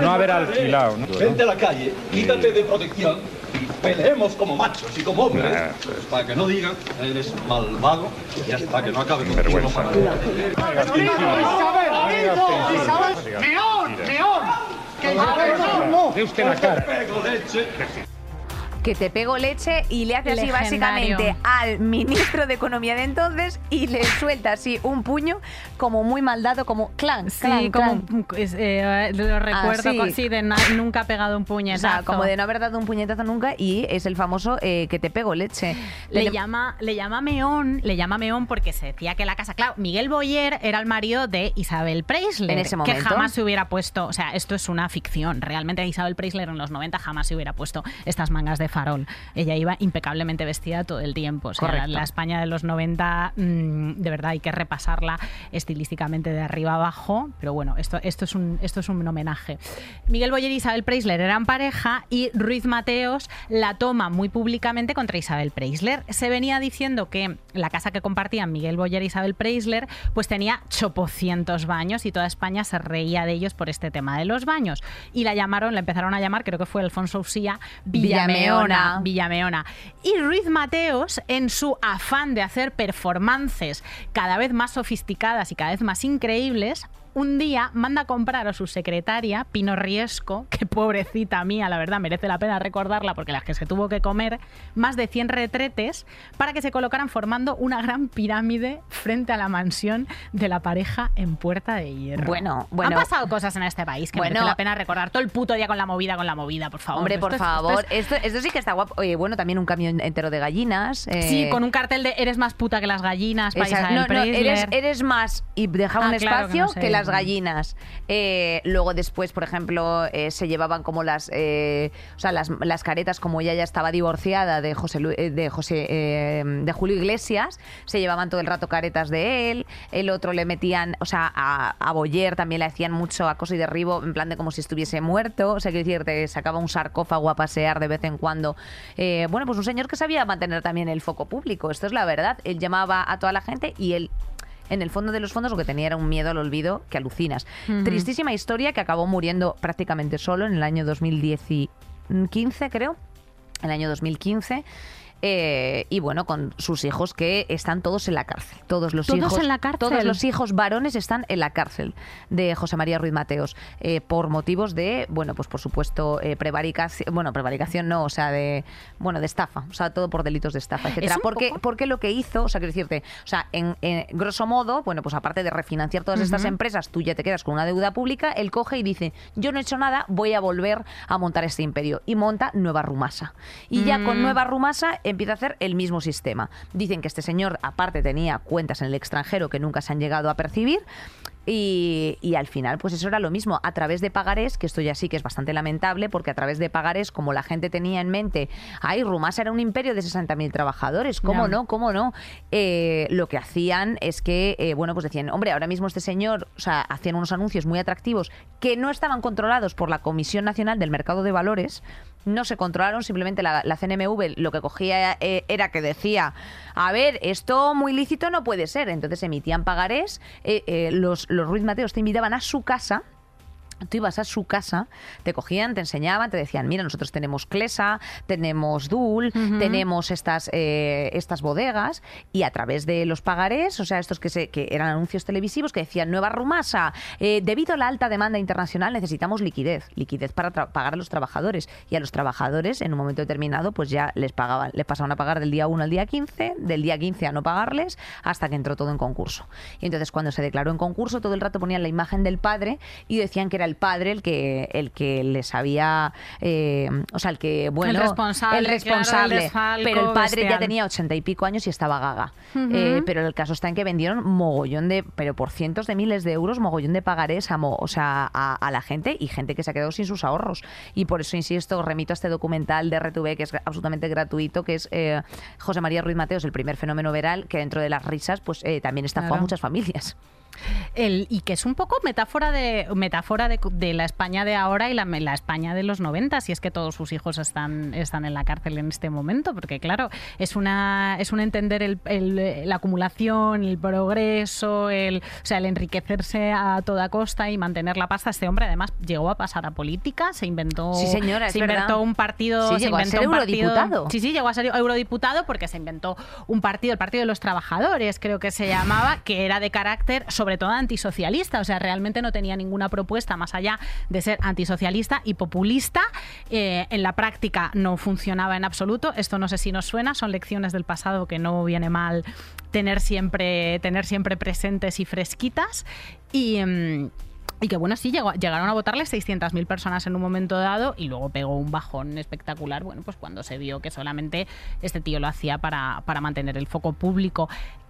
no haber alquilado, ¿no? Vente a la calle, quítate de protección peleemos como machos y como hombres. Nah, Pues para que no digan, eres malvado, y ya está, que no acabe con Vergüenza. Dé usted la cara. Que te pego leche y le hace así Legendario. básicamente al ministro de Economía de entonces y le suelta así un puño como muy mal dado, como clan, Sí, clan, como clan. eh, lo recuerdo, sí. con- sí, de na- nunca ha pegado un O puñetazo. sea, como de no haber dado un puñetazo nunca y es el famoso eh, que te pego leche. Le llama, le llama Meón, le llama Meón porque se decía que la casa, claro, Miguel Boyer era el marido de Isabel Preisler, En ese que momento. jamás se hubiera puesto, o sea, esto es una ficción, realmente Isabel Preisler en los 90 jamás se hubiera puesto estas mangas de farol. Ella iba impecablemente vestida todo el tiempo, o sea, la, Correcto. la España de los 90 mm, de verdad hay que repasarla estilísticamente de arriba abajo, pero bueno, esto, esto, es, un, esto es un homenaje. Miguel Boyer y Isabel Preisler eran pareja y Ruiz Mateos la toma muy públicamente contra Isabel Preisler. Se venía diciendo que la casa que compartían Miguel Boyer y Isabel Preisler pues tenía chopocientos baños y toda España se reía de ellos por este tema de los baños. Y la llamaron, la empezaron a llamar, creo que fue Alfonso Usía, Villameona. Villameona. Villameona. Y Ruiz Mateos, en su afán de hacer performances cada vez más sofisticadas y cada vez más increíbles, un día manda a comprar a su secretaria, Pino Riesco, que pobrecita mía, la verdad, merece la pena recordarla porque las que se tuvo que comer, más de 100 retretes para que se colocaran formando una gran pirámide frente a la mansión de la pareja en Puerta de Hierro. Bueno, bueno. Han pasado cosas en este país que Bueno. merece la pena recordar. Todo el puto día con la movida, con la movida, por favor. Hombre, por es- esto favor, es- esto, esto sí que está guapo. Oye, bueno, también un camión entero de gallinas. eh, Sí, con un cartel de eres más puta que las gallinas, no, no, eres, eres más y deja Ah, un claro que espacio no que, sé. las las gallinas. Eh, luego después, por ejemplo, eh, se llevaban como las, eh, o sea, las, las caretas, como ella ya estaba divorciada de José, Lu- de José, de Julio Iglesias, se llevaban todo el rato caretas de él. El otro le metían, o sea, a, a Boyer también le hacían mucho acoso y derribo, en plan de como si estuviese muerto. O sea, quiero decir, te sacaba un sarcófago a pasear de vez en cuando. Bueno, pues un señor que sabía mantener también el foco público. Esto es la verdad. Él llamaba a toda la gente y él en el fondo de los fondos lo que tenía era un miedo al olvido que alucinas. Tristísima historia que acabó muriendo prácticamente solo en el año 2015, creo. El año 2015. Eh, y bueno, con sus hijos que están todos en la cárcel. Todos los ¿Todos hijos. en la cárcel? Todos los hijos varones están en la cárcel de José María Ruiz Mateos. eh, por motivos de, bueno, pues por supuesto, eh, prevaricación. Bueno, prevaricación no, o sea, de. Bueno, de estafa. O sea, todo por delitos de estafa, etcétera. un Porque, poco- porque lo que hizo, o sea, quiero decirte, o sea, en, en grosso modo, bueno, pues aparte de refinanciar todas estas empresas, tú ya te quedas con una deuda pública, él coge y dice, yo no he hecho nada, voy a volver a montar este imperio. Y monta Nueva Rumasa. Y ya con Nueva Rumasa empieza a hacer el mismo sistema. Dicen que este señor, aparte, tenía cuentas en el extranjero que nunca se han llegado a percibir. Y, y al final, pues eso era lo mismo, a través de pagarés, que esto ya sí que es bastante lamentable, porque a través de pagarés, como la gente tenía en mente, ay, Rumasa era un imperio de 60.000 trabajadores, ¿cómo no? ¿Cómo no? Eh, lo que hacían es que, eh, bueno, pues decían, hombre, ahora mismo este señor, o sea, hacían unos anuncios muy atractivos que no estaban controlados por la Comisión Nacional del Mercado de Valores, no se controlaron, simplemente la, la CNMV lo que cogía eh, era que decía, a ver, esto muy lícito no puede ser. Entonces emitían pagarés, eh, eh, los, los Ruiz Mateos te invitaban a su casa. Tú ibas a su casa, te cogían, te enseñaban, te decían, mira, nosotros tenemos Clesa, tenemos Dul, tenemos estas, eh, estas bodegas, y a través de los pagarés, o sea, estos que, se, que eran anuncios televisivos que decían, Nueva Rumasa, eh, debido a la alta demanda internacional necesitamos liquidez, liquidez para pagar a los trabajadores. Y a los trabajadores, en un momento determinado, pues ya les pagaban, les pasaban a pagar del día 1 al día 15, del día 15 a no pagarles, hasta que entró todo en concurso. Y entonces cuando se declaró en concurso, todo el rato ponían la imagen del padre y decían que era el padre el que, el que les había, eh, o sea, el que, bueno, responsable, el claro, el responsable. pero el padre ya tenía ochenta y pico años y estaba gaga. Eh, pero el caso está en que vendieron mogollón de, pero por cientos de miles de euros, mogollón de pagarés a, mo- o sea, a, a la gente y gente que se ha quedado sin sus ahorros. Y por eso, insisto, remito a este documental de RTV que es absolutamente gratuito, que es eh, José María Ruiz Mateos, el primer fenómeno veral, que dentro de las risas, pues eh, también estafó a muchas familias. El, y que es un poco metáfora de metáfora de, de la España de ahora y la, la España de los 90, si es que todos sus hijos están, están en la cárcel en este momento, porque claro, es una es un entender el- el- la acumulación, el progreso, el, o sea, el enriquecerse a toda costa y mantener la pasta. Este hombre además llegó a pasar a política, se inventó, Sí, señora, se verdad. inventó un partido, Sí, se llegó a ser un partido- eurodiputado. Sí, sí, llegó a ser eurodiputado porque se inventó un partido, el Partido de los Trabajadores, creo que se llamaba, que era de carácter sobre todo antisocialista. O sea, realmente no tenía ninguna propuesta más allá de ser antisocialista y populista. Eh, en la práctica no funcionaba en absoluto. Esto no sé si nos suena, son lecciones del pasado que no viene mal tener siempre, tener siempre presentes y fresquitas. Y. y que bueno, sí, llegaron a votarle 600.000 personas en un momento dado y luego pegó un bajón espectacular, bueno, pues cuando se vio que solamente este tío lo hacía para, para mantener el foco público.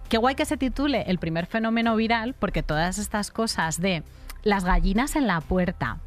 Qué guay que se titule el primer fenómeno viral, porque todas estas cosas de las gallinas en la puerta,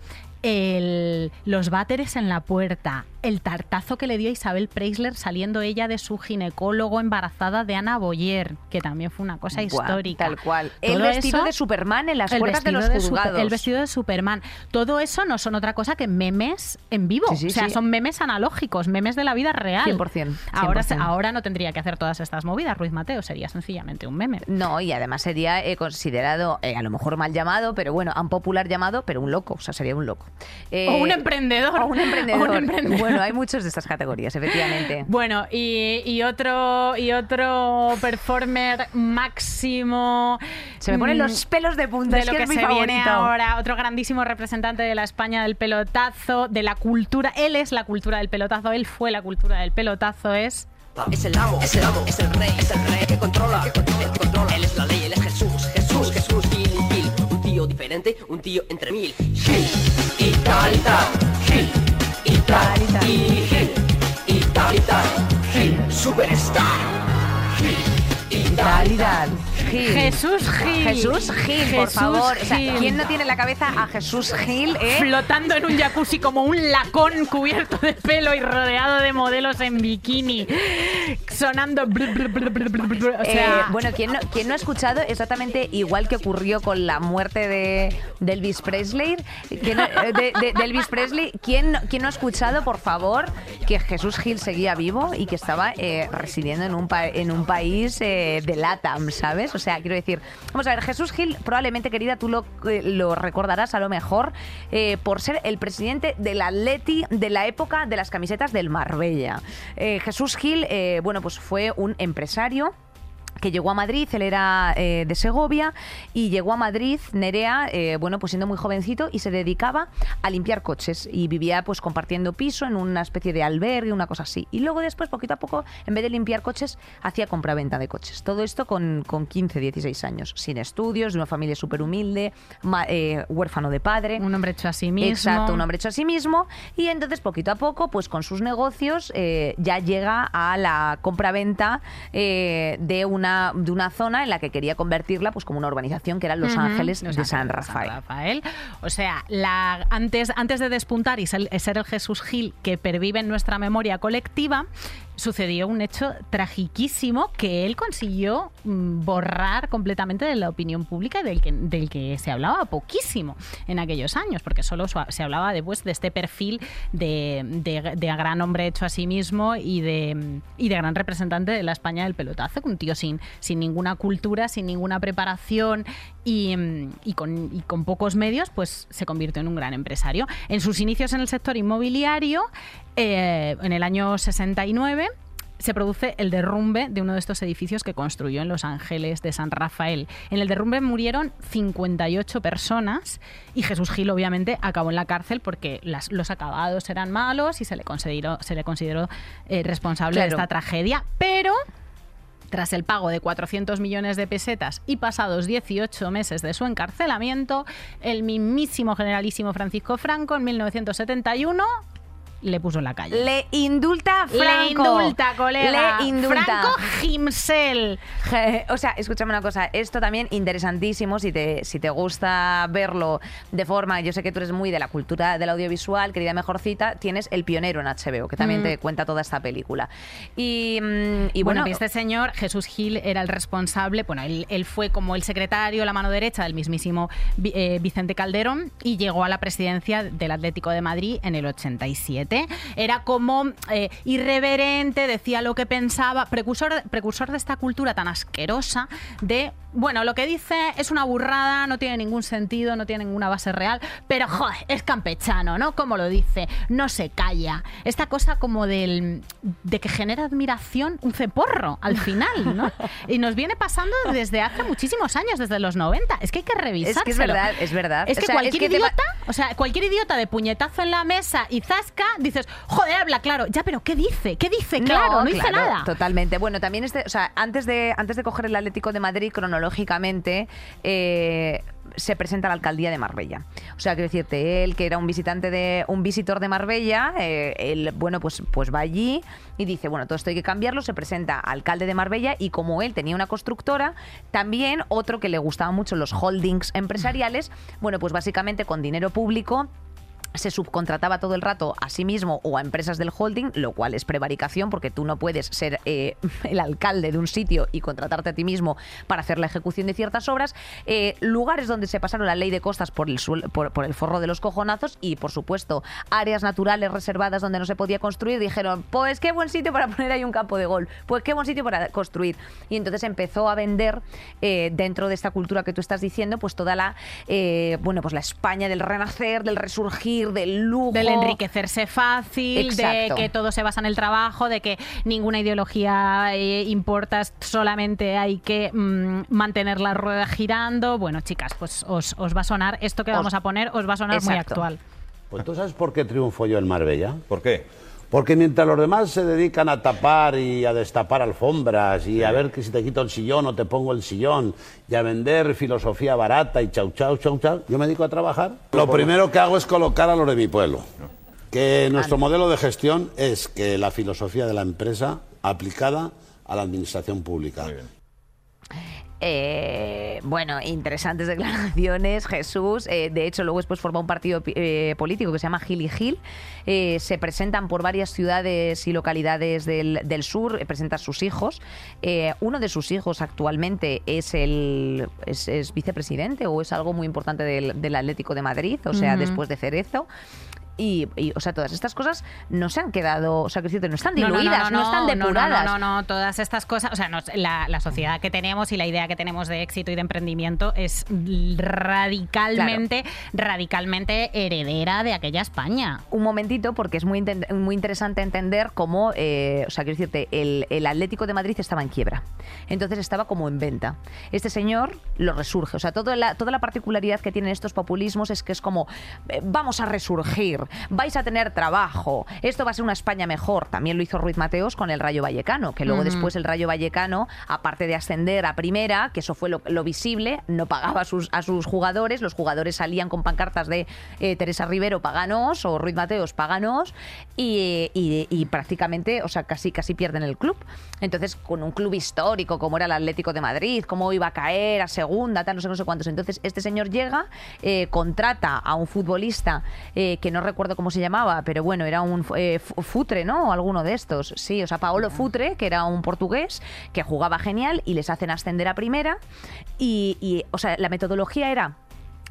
el- los váteres en la puerta, el tartazo que le dio a Isabel Preisler saliendo ella de su ginecólogo embarazada de Ana Boyer, que también fue una cosa Buah, histórica. Tal cual. El vestido eso- de Superman en las puertas de los juzgados. el vestido de Superman. Todo eso no son otra cosa que memes en vivo. Sí, sí, o sea, sí. son memes analógicos, memes de la vida real. 100%, Ahora, se- 100%. ahora no tendría que hacer todas estas movidas, Ruiz Mateo. Sería sencillamente un meme. No, y además sería eh, considerado, eh, a lo mejor mal llamado, pero bueno, un popular llamado, pero un loco, o sea, sería un loco. Eh, O un emprendedor. O un emprendedor. O un emprendedor. Bueno, hay muchos de estas categorías, efectivamente. Bueno, y, y otro y otro performer máximo. Se me ponen mm, los pelos de punta, de es lo que, que, es se viene ahora, otro grandísimo representante de la España del pelotazo, de la cultura. Él es la cultura del pelotazo, él fue la cultura del pelotazo, es. Es el amo, es el amo, es el rey, es el rey que controla, que controla, que controla. Él es la ley, él es Jesús, Jesús, Jesús, Gil, Gil. Un tío diferente, un tío entre mil. Gil, y tal, y tal. Gil, y y tal, y tal. Gil. Gil. Jesús Gil. Jesús Gil, por favor. O sea. ¿quién no tiene en la cabeza a Jesús Gil? eh? Flotando en un jacuzzi como un lacón cubierto de pelo y rodeado de modelos en bikini. Sonando. O sea, Eh, bueno, ¿quién no, quién no ha escuchado exactamente igual que ocurrió con la muerte de, de Elvis Presley? ¿Quién no- eh, de, de- de Elvis Presley, ¿quién, no- quién no ha escuchado, por favor, que Jesús Gil seguía vivo y que estaba eh, residiendo en un, pa- en un país de LATAM, ¿sabes? O sea, quiero decir, vamos a ver, Jesús Gil, probablemente, querida, tú lo, eh, recordarás a lo mejor eh, por ser el presidente del Atleti de la época de las camisetas del Marbella. Eh, Jesús Gil, bueno, pues fue un empresario que llegó a Madrid, él era eh, de Segovia, y llegó a Madrid, Nerea, eh, bueno, pues siendo muy jovencito, y se dedicaba a limpiar coches, y vivía pues compartiendo piso en una especie de albergue, una cosa así. Y luego después, poquito a poco, en vez de limpiar coches, hacía compraventa de coches. Todo esto con, con 15, 16 años, sin estudios, de una familia súper humilde, eh, huérfano de padre. un hombre hecho a sí mismo. Exacto, un hombre hecho a sí mismo. Y entonces, poquito a poco, pues con sus negocios, ya llega a la compraventa de, una, de una zona en la que quería convertirla pues como una urbanización que eran Los Ángeles Los de Ángeles San de Rafael. Rafael. O sea, la, antes, antes de despuntar y ser, el Jesús Gil que pervive en nuestra memoria colectiva, sucedió un hecho tragiquísimo que él consiguió mm, borrar completamente de la opinión pública y del que, del que se hablaba poquísimo en aquellos años, porque solo se hablaba después de este perfil de, de- de gran hombre hecho a sí mismo y de, y de gran representante de la España del pelotazo, un tío sin, sin ninguna cultura, sin ninguna preparación y, mm, y con, y con pocos medios, pues se convirtió en un gran empresario. En sus inicios en el sector inmobiliario, eh, en el año 69, se produce el derrumbe de uno de estos edificios que construyó en Los Ángeles de San Rafael. En el derrumbe murieron 58 personas y Jesús Gil obviamente acabó en la cárcel porque las- los acabados eran malos y se le consideró, se le consideró eh, responsable de esta tragedia. Pero tras el pago de 400 millones de pesetas y pasados 18 meses de su encarcelamiento, el mismísimo generalísimo Francisco Franco en 1971 le puso en la calle. Le indulta Franco. Le indulta, colega. Le indulta. Franco Gimsel. Je- O sea, escúchame una cosa, esto también interesantísimo, si te, si te gusta verlo de forma, yo sé que tú eres muy de la cultura del audiovisual, querida mejorcita, tienes El Pionero en HBO, que también Mm. te cuenta toda esta película. Y, mm, y bueno, este señor, Jesús Gil, era el responsable, bueno, él, él fue como el secretario, la mano derecha del mismísimo eh, Vicente Calderón y llegó a la presidencia del Atlético de Madrid en el 87. Era como eh, irreverente, decía lo que pensaba, precursor, precursor de esta cultura tan asquerosa de, bueno, lo que dice es una burrada, no tiene ningún sentido, no tiene ninguna base real, pero joder, es campechano, ¿no? Como lo dice, no se calla. Esta cosa como del, de que genera admiración un ceporro al final, ¿no? Y nos viene pasando desde hace muchísimos años, desde los 90. Es que hay que revisar. Es que es verdad, es verdad. Es O que sea, cualquier es que idiota, o sea, cualquier idiota de puñetazo en la mesa y zasca, dices, joder, habla claro. Ya, pero ¿qué dice? ¿Qué dice? Claro, no, dice claro, nada. Totalmente. Bueno, también este, o sea, antes de, antes de coger el Atlético de Madrid, cronológicamente, eh, se presenta a la alcaldía de Marbella. O sea, quiero decirte, él, que era un visitante de, un visitor de Marbella, eh, él, bueno, pues, pues va allí y dice, bueno, todo esto hay que cambiarlo, se presenta alcalde de Marbella y como él tenía una constructora, también otro que le gustaba mucho los holdings empresariales, bueno, pues básicamente con dinero público se subcontrataba todo el rato a sí mismo o a empresas del holding, lo cual es prevaricación porque tú no puedes ser eh, el alcalde de un sitio y contratarte a ti mismo para hacer la ejecución de ciertas obras. Eh, lugares donde se pasaron la ley de costas por el, por, el forro de los cojonazos y, por supuesto, áreas naturales reservadas donde no se podía construir. Dijeron, pues qué buen sitio para poner ahí un campo de golf, pues qué buen sitio para construir. Y entonces empezó a vender eh, dentro de esta cultura que tú estás diciendo, pues toda la, bueno, pues la España del renacer, del resurgir, del lujo. Del enriquecerse fácil, Exacto. de que todo se basa en el trabajo, de que ninguna ideología eh, importa, solamente hay que mm, mantener la rueda girando. Bueno, chicas, pues os, os va a sonar, esto que Os- vamos a poner os va a sonar muy actual. Pues tú sabes por qué triunfo yo en Marbella. ¿Por qué? Porque mientras los demás se dedican a tapar y a destapar alfombras y a ver que si te quito el sillón o te pongo el sillón y a vender filosofía barata y chau chau chau chau, yo me dedico a trabajar. Lo primero que hago es colocar a los de mi pueblo. Que nuestro modelo de gestión es que la filosofía de la empresa aplicada a la administración pública. Eh, bueno, interesantes declaraciones, Jesús. Eh, de hecho, luego después forma un partido eh, político que se llama Gil y Gil. Se presentan por varias ciudades y localidades del, del sur, presenta a sus hijos. Uno de sus hijos actualmente es el es, es vicepresidente o es algo muy importante del, del Atlético de Madrid, o sea, después de Cerezo. Y, y, o sea, todas estas cosas no se han quedado, o sea, que no están No, no, no, diluidas, no, están depuradas. No, no, no, todas estas cosas, o sea, la, la sociedad que tenemos y la idea que tenemos de éxito y de emprendimiento es radicalmente, radicalmente heredera de aquella España. un momentito porque es muy, muy interesante entender cómo, eh, o sea, quiero decirte, el, el Atlético de Madrid estaba en quiebra. Entonces estaba como en venta. Este señor lo resurge. O sea, toda la, toda la particularidad que tienen estos populismos es que es como, eh, vamos a resurgir, vais a tener trabajo, esto va a ser una España mejor. También lo hizo Ruiz Mateos con el Rayo Vallecano, que luego después el Rayo Vallecano, aparte de ascender a primera, que eso fue lo, lo visible, no pagaba a sus, a sus jugadores, los jugadores salían con pancartas de eh, Teresa Rivero, paganos, o Ruiz Mateos, paganos, y, y- y prácticamente, o sea, casi, casi pierden el club. Entonces, con un club histórico como era el Atlético de Madrid, cómo iba a caer a segunda, tal, no sé, no sé cuántos. Entonces, este señor llega, eh, contrata a un futbolista eh, que no recuerdo cómo se llamaba, pero bueno, era un eh, Fu- Futre, ¿no? O alguno de estos. Sí, o sea, Paolo Futre, que era un portugués que jugaba genial y les hacen ascender a primera. Y, y, o sea, la metodología era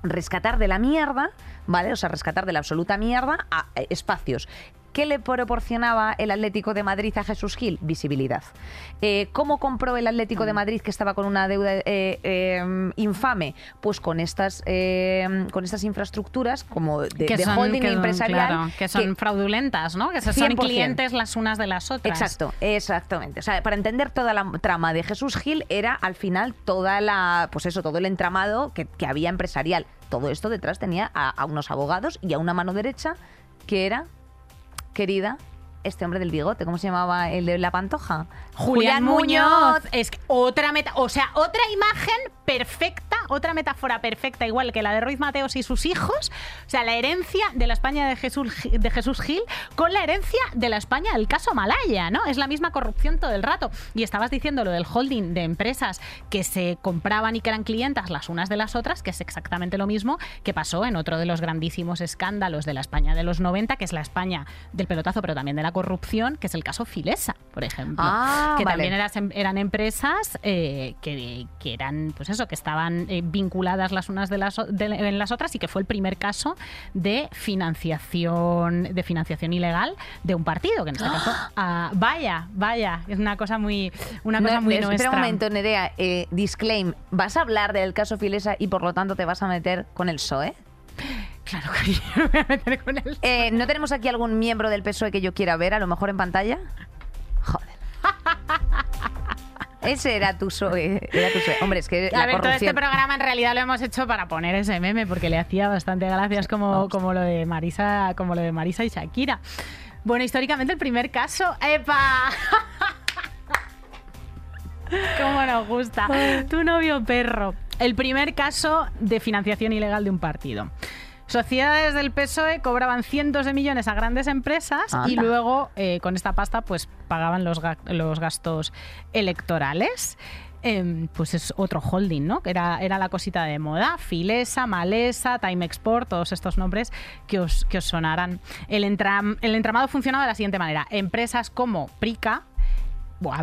rescatar de la mierda, ¿vale? O sea, rescatar de la absoluta mierda a eh, espacios. ¿Qué le proporcionaba el Atlético de Madrid a Jesús Gil? Visibilidad. Eh, ¿Cómo compró el Atlético de Madrid que estaba con una deuda eh, eh, infame? Pues con estas, con estas infraestructuras como de, que de son, holding que, empresarial. claro, que son fraudulentas, ¿no? Que se- son 100%. clientes las unas de las otras. Exacto, exactamente. O sea, para entender toda la trama de Jesús Gil era al final toda la, pues eso, todo el entramado que, que había empresarial. Todo esto detrás tenía a, a unos abogados y a una mano derecha que era, querida, este hombre del bigote, ¿cómo se llamaba el de la pantoja? Julián Muñoz. Es que otra meta, o sea, otra imagen perfecta, otra metáfora perfecta, igual que la de Ruiz Mateos y sus hijos. O sea, la herencia de la España de Jesús, de Jesús Gil con la herencia de la España del caso Malaya, ¿no? Es la misma corrupción todo el rato. Y estabas diciendo lo del holding de empresas que se compraban y que eran clientas las unas de las otras, que es exactamente lo mismo que pasó en otro de los grandísimos escándalos de la España de los 90, que es la España del pelotazo, pero también de la corrupción, que es el caso Filesa, por ejemplo Ah, que vale. también eran, eran empresas eh, que, que eran, pues eso, que estaban eh, vinculadas las unas de las, de- en las otras y que fue el primer caso de financiación, de financiación ilegal de un partido, que en este caso, ah, vaya, vaya, es una cosa muy, una cosa No, muy espera nuestra. un momento, Nerea. eh, disclaim. ¿Vas a hablar del caso Filesa y por lo tanto te vas a meter con el PSOE? Claro, cariño, me voy a meter con el Eh, ¿No tenemos aquí algún miembro del PSOE E que yo quiera ver, a lo mejor en pantalla? Joder. Ese era tu. Era tu PSOE. Hombre, es que la a ver, todo este programa en realidad lo hemos hecho para poner ese meme porque le hacía bastante gracias como, como lo de Marisa, como lo de Marisa y Shakira. Bueno, históricamente el primer caso, ¡epa! ¿Cómo nos gusta? Tu novio perro. El primer caso de financiación ilegal de un partido. Sociedades del PSOE cobraban cientos de millones a grandes empresas y luego eh, con esta pasta pues pagaban los, ga- los gastos electorales. Em, pues es otro holding, ¿no? Que era, era la cosita de moda. Filesa, Malesa, Time Export, todos estos nombres que os, que os sonarán. El, entram- el entramado funcionaba de la siguiente manera. Empresas como Prica,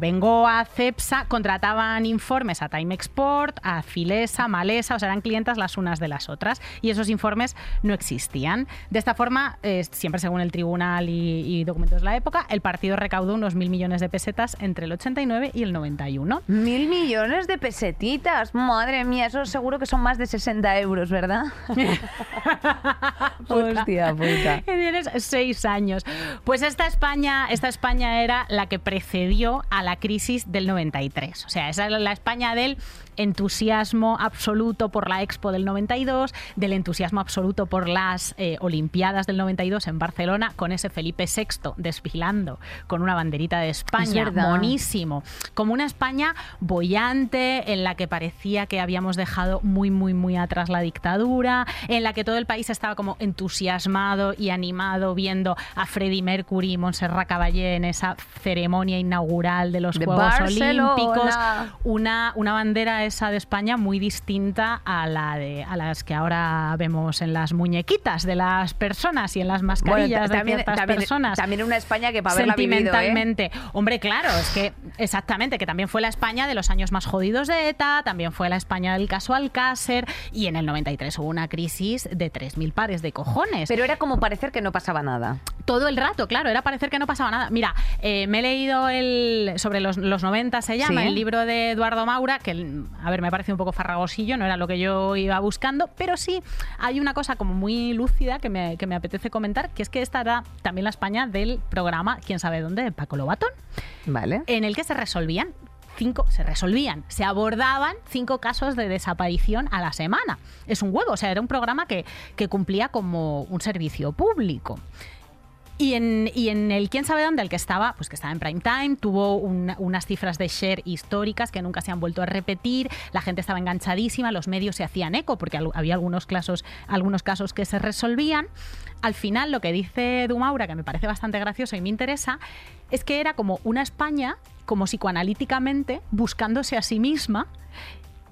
Bengoa, Cepsa contrataban informes a Time Export, a Filesa, Malesa, o sea, eran clientas las unas de las otras y esos informes no existían. De esta forma, eh, siempre según el tribunal y, y documentos de la época, el partido recaudó unos mil millones de pesetas entre el 89 y el 91. Mil millones de pesetitas. Madre mía, eso seguro que son más de 60 euros, ¿verdad? Hostia puta. Tienes seis años. Pues esta España, esta España era la que precedió a la crisis del 93. O sea, esa era la España del entusiasmo absoluto por la Expo del 92, del entusiasmo absoluto por las eh, Olimpiadas del 92 en Barcelona, con ese Felipe VI desfilando con una banderita de Es España, verdad. monísimo. Como una España bollante, en la que parecía que habíamos dejado muy, muy, muy atrás la dictadura, en la que todo el país estaba como entusiasmado y animado viendo a Freddie Mercury y Montserrat Caballé en esa ceremonia inaugural de los De Juegos Barcelona. Olímpicos, una, una bandera esa de España muy distinta a la de a las que ahora vemos en las muñequitas de las personas y en las mascarillas de también, ciertas también, personas. también una España que para haberla vivido, ¿eh? Sentimentalmente. Hombre, claro, es que exactamente, que también fue la España de los años más jodidos de ETA, también fue la España del caso Alcácer y en el 93 hubo una crisis de 3.000 pares de cojones. Pero era como parecer que no pasaba nada. Todo el rato, claro, era parecer que no pasaba nada. Mira, eh, me he leído el sobre los, los 90 se llama, Sí. el libro de Eduardo Maura, que a ver, me parece un poco farragosillo, no era lo que yo iba buscando, pero sí hay una cosa como muy lúcida que me, que me apetece comentar, que es que esta era también la España del programa ¿Quién sabe dónde? de Paco Lobatón, Vale. en el que se resolvían cinco, se resolvían, se abordaban cinco casos de desaparición a la semana. Es un huevo, o sea, era un programa que, que cumplía como un servicio público. Y en, y en el quién sabe dónde, el que estaba, pues que estaba en prime time, tuvo una- unas cifras de share históricas que nunca se han vuelto a repetir, la gente estaba enganchadísima, los medios se hacían eco porque había algunos casos, algunos casos que se resolvían. Al final, lo que dice Dumaura, que me parece bastante gracioso y me interesa, es que era como una España, como psicoanalíticamente, buscándose a sí misma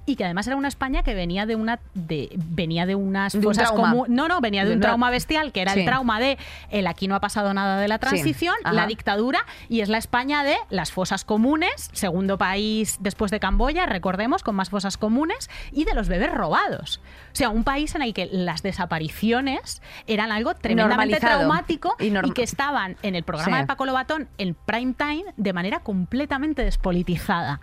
y que además era una España que venía de una de venía de unas De un fosas trauma. comu- no no venía de De un trauma bestial que era Sí. el trauma de el aquí no ha pasado nada de la transición ajá. la dictadura y es la España de las fosas comunes segundo país después de Camboya recordemos con más fosas comunes y de los bebés robados o sea un país en el que las desapariciones eran algo tremendamente traumático Y y, que estaban en el programa Sí. de Paco Lobatón en prime time de manera completamente despolitizada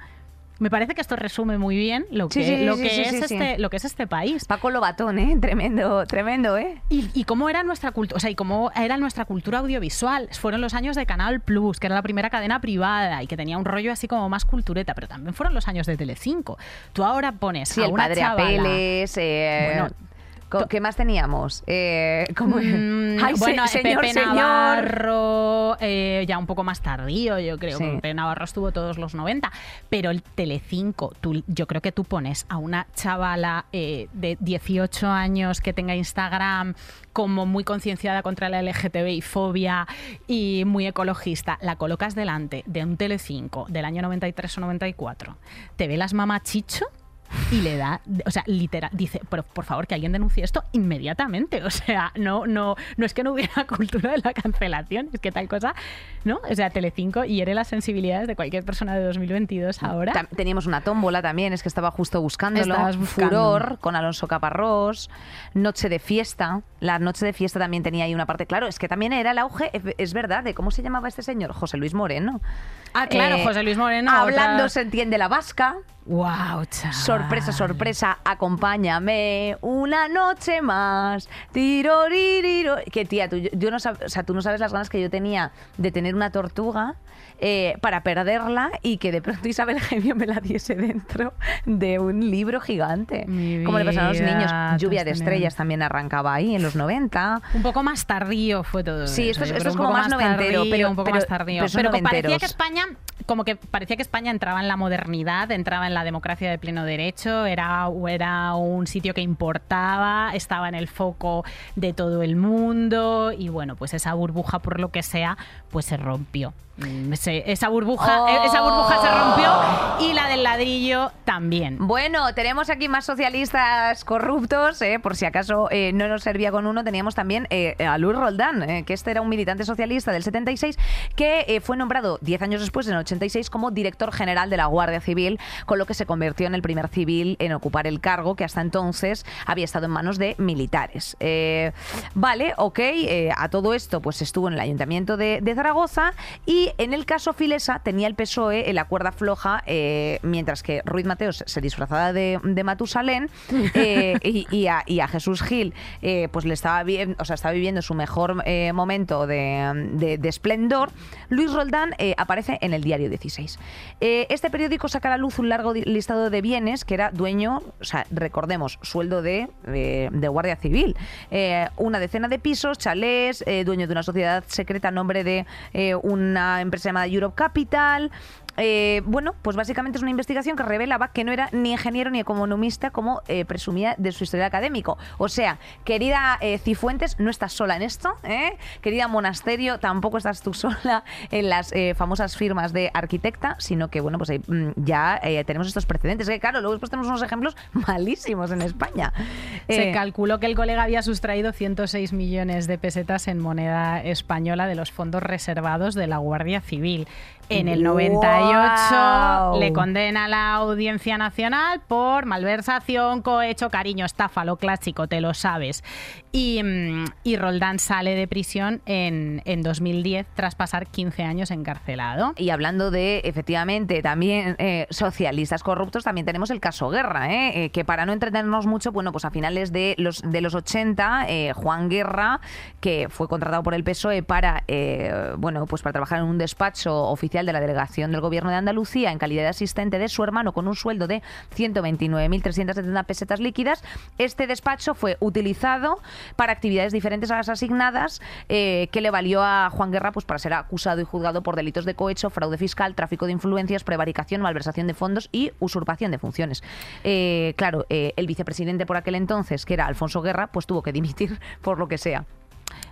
me parece que esto resume muy bien lo que, Sí, sí, lo sí, que sí, es este lo que es este país. Paco Lobatón, ¿eh? Tremendo, tremendo, ¿eh? Y, y cómo era nuestra cultura, o sea, y cómo era nuestra cultura audiovisual. Fueron los años de Canal Plus, que era la primera cadena privada y que tenía un rollo así como más cultureta, pero también fueron los años de Telecinco. Tú ahora pones Sí, a el una padre chavala- Apeles. Eh, Bueno, ¿Qué más teníamos? Eh, ¿cómo- Mm, Ay, se- bueno, señor, Pepe señor. Navarro, eh, ya un poco más tardío, yo creo. Sí. Pepe Navarro estuvo todos los 90. Pero el Telecinco, tú, yo creo que tú pones a una chavala eh, de 18 años que tenga Instagram como muy concienciada contra la LGTBI fobia y muy ecologista, la colocas delante de un Telecinco del año 93 o 94, te ve las mamachicho y le da, o sea, literal, dice, pero por favor que alguien denuncie esto inmediatamente, o sea, no, no, no es que no hubiera cultura de la cancelación, es que tal cosa, ¿no? O sea, Telecinco hiere las sensibilidades de cualquier persona de 2022 ahora. Teníamos una tómbola también, es que estaba justo buscándolo. Buscando. Furor con Alonso Caparrós, Noche de Fiesta. La Noche de Fiesta también tenía ahí una parte, claro, es que también era el auge, es- verdad, de cómo se llamaba este señor, José Luis Moreno. Ah, claro, Eh, José Luis Moreno. Hablando otra- se entiende la vasca. Wow, chaval. Sorpresa, sorpresa, acompáñame una noche más. Tiroririro. Que tía, tú, yo, yo no sab- o sea, tú no sabes las ganas que yo tenía de tener una tortuga eh, para perderla y que de pronto Isabel Gemio me la diese dentro de un libro gigante. Mi Como le pasaron a los niños. Lluvia de estrellas también arrancaba ahí en los 90. Un poco más tardío fue todo. Sí, esto es- esto es como más noventero, tardío, pero- un poco pero- más tardío. pero parecía que España, como que parecía que España entraba en la modernidad, entraba en la democracia de pleno derecho, era, era un sitio que importaba, estaba en el foco de todo el mundo y bueno, pues esa burbuja por lo que sea, pues se rompió. Mm, esa burbuja, eh, esa burbuja se rompió y la del ladrillo también. Bueno, tenemos aquí más socialistas corruptos, eh, por si acaso eh, no nos servía con uno, teníamos también eh, a Luis Roldán, que este era un militante socialista del 76, que fue nombrado 10 años después, en el 86, como director general de la Guardia Civil, con lo que se convirtió en el primer civil en ocupar el cargo que hasta entonces había estado en manos de militares. Vale, ok, a todo esto pues estuvo en el Ayuntamiento de Zaragoza y en el caso Filesa tenía el PSOE en la cuerda floja, eh, mientras que Ruiz Mateos se disfrazaba de, de Matusalén eh, y, y a, y a Jesús Gil eh, pues le estaba bien, o sea, estaba viviendo su mejor eh, momento de, de- de esplendor. Luis Roldán aparece en el diario 16. Eh, este periódico saca a la luz un largo listado de bienes que era dueño, o sea, recordemos, sueldo de, de Guardia Civil. Una decena de pisos, chalés, dueño de una sociedad secreta a nombre de eh, empresa llamada Europe Capital. Eh, bueno, pues básicamente es una investigación que revelaba que no era ni ingeniero ni economista como eh, presumía de su historial académico. O sea, querida eh, Cifuentes, no estás sola en esto, ¿eh? Querida Monasterio, tampoco estás tú sola en las famosas firmas de arquitecta, sino que, bueno, pues mm, ya tenemos estos precedentes. Que claro, luego después tenemos unos ejemplos malísimos en España. Se calculó que el colega había sustraído 106 millones de pesetas en moneda española de los fondos reservados de la Guardia Civil. En el 98 ¡Guau! le condena la Audiencia Nacional por malversación, cohecho, cariño, estafa, lo clásico, te lo sabes. Y, mm, y Roldán sale de prisión en, en 2010 tras pasar 15 años encarcelado. Y hablando de, efectivamente, también eh, socialistas corruptos, también tenemos el caso Guerra, ¿eh? Eh, que para no entretenernos mucho, bueno, pues a finales de los, de los 80, eh, Juan Guerra, que fue contratado por el PSOE para, bueno, pues para trabajar en un despacho oficial de la delegación del gobierno de Andalucía en calidad de asistente de su hermano con un sueldo de 129.370 pesetas líquidas, este despacho fue utilizado para actividades diferentes a las asignadas, eh, que le valió a Juan Guerra pues, para ser acusado y juzgado por delitos de cohecho, fraude fiscal, tráfico de influencias, prevaricación, malversación de fondos y usurpación de funciones. Eh, claro, eh, el vicepresidente por aquel entonces, que era Alfonso Guerra, pues tuvo que dimitir por lo que sea.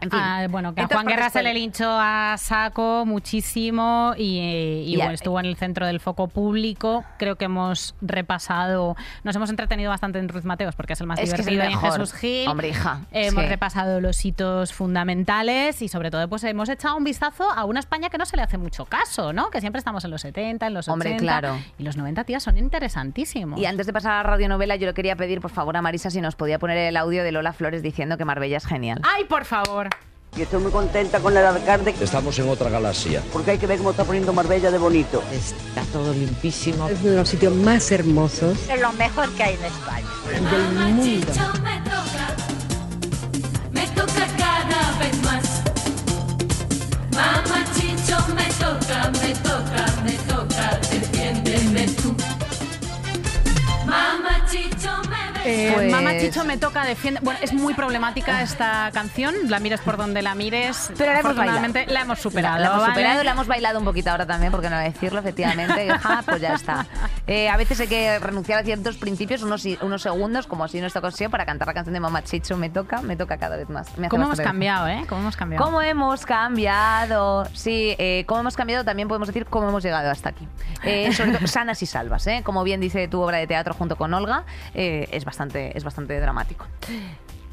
En fin, Ah, bueno, que a Juan ¿por qué Guerra se le linchó a saco muchísimo y, eh, bueno, estuvo en el centro del foco público. Creo que hemos repasado, nos hemos entretenido bastante en Ruiz Mateos porque es el más Es divertido y en. Jesús Gil. Hombre, hija, Hemos sí. repasado los hitos fundamentales y sobre todo pues hemos echado un vistazo a una España que no se le hace mucho caso, ¿no? Que siempre estamos en los 70, en los 80. Hombre, claro. Y los 90, tías, son interesantísimos. Y antes de pasar a la radionovela, yo le quería pedir, por favor, a Marisa si nos podía poner el audio de Lola Flores diciendo que Marbella es genial. ¡Ay, por favor! Y estoy muy contenta con el alcalde Estamos en otra galaxia. porque hay que ver cómo está poniendo Marbella de bonito. Está todo limpísimo. Es uno de los sitios más hermosos Es lo mejor que hay en España. del mundo. Eh, Pues- Mamá Chicho me toca defiende. Bueno, es muy problemática esta canción. La mires por donde la mires. Pero la hemos la hemos superado. La hemos ¿vale? superado, la hemos bailado un poquito ahora también, porque no decirlo, efectivamente. ja, pues ya está. Eh, a veces hay que renunciar a ciertos principios, unos, unos segundos, como así en esta ocasión, para cantar la canción de Mamá Chicho, me toca, me toca cada vez más. Me ¿Cómo hemos cambiado, eh? ¿Cómo hemos cambiado? ¿Cómo hemos cambiado? Sí, eh, cómo hemos cambiado también podemos decir cómo hemos llegado hasta aquí. Eh, sobre todo sanas y salvas, ¿eh? Como bien dice tu obra de teatro junto con Olga, es, bastante, es bastante dramático.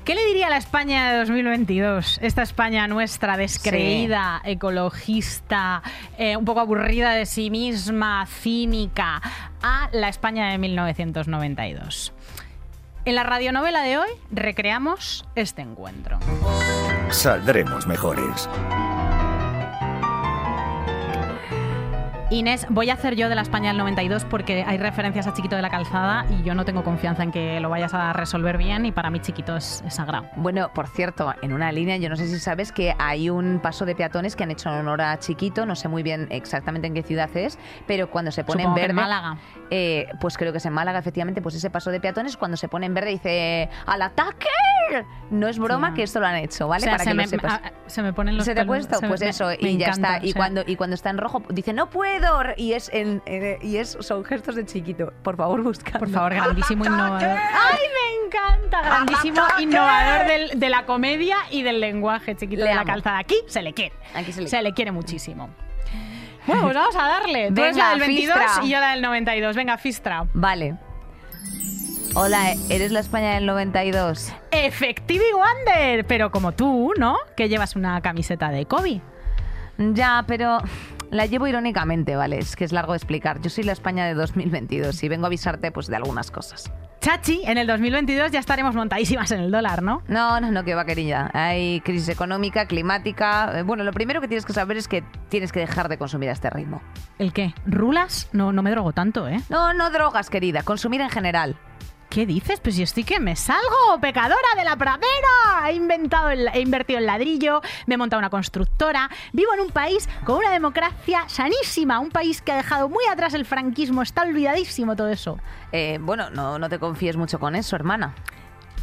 ¿Qué le diría a la España de 2022? Esta España nuestra, descreída, ecologista, eh, un poco aburrida de sí misma, cínica, a la España de 1992. En la radionovela de hoy recreamos este encuentro. Saldremos mejores. Inés, voy a hacer yo de la España del 92 porque hay referencias a Chiquito de la Calzada y yo no tengo confianza en que lo vayas a resolver bien y para mí Chiquito es, es sagrado. Bueno, por cierto, en una línea, yo no sé si sabes que hay un paso de peatones que han hecho en honor a Chiquito, no sé muy bien exactamente en qué ciudad es, pero cuando se pone Supongo que en en verde. Málaga. eh, pues creo que es en Málaga, efectivamente, pues ese paso de peatones, cuando se pone en verde dice ¡Al ataque! No es broma que esto lo han hecho, ¿vale? O sea, Para se, que me, lo sepas. a- se me ponen los ¿Se te ha puesto? Pues me- eso, me y ya está. Y o sea, cuando, y cuando está en rojo, dice no Y es en y es son gestos de chiquito. Por favor, busca. Por favor, grandísimo innovador. ¡Ay, me encanta! Grandísimo innovador del- de la comedia y del lenguaje, chiquito Le de la amo. calzada. Aquí se le quiere. Aquí se le Se le quiere muchísimo. Bueno, pues vamos a darle. Tú eres Venga, la del 22 Fistra. y yo la del 92. Venga, Fistra. Vale. Hola, ¿eres la España del 92? Effectivity Wonder, pero como tú, ¿no? Que llevas una camiseta de Kobe. Ya, pero la llevo irónicamente, ¿vale? Es que es largo de explicar. Yo soy la España de 2022 y vengo a avisarte pues de algunas cosas. Chachi, en el 2022 ya estaremos montadísimas en el dólar, ¿no? No, no, no, que va, querida. Hay crisis económica, climática. Eh, Bueno, lo primero que tienes que saber es que tienes que dejar de consumir a este ritmo. ¿El qué? ¿Rulas? No, no me drogo tanto, ¿eh? No, no drogas, querida. Consumir en general. ¿Qué dices? Pues yo estoy que me salgo, pecadora de la pradera. He inventado, el- he invertido en ladrillo, me he montado una constructora. Vivo en un país con una democracia sanísima, un país que ha dejado muy atrás el franquismo. Está olvidadísimo todo eso. Eh, bueno, no, no te confíes mucho con eso, hermana.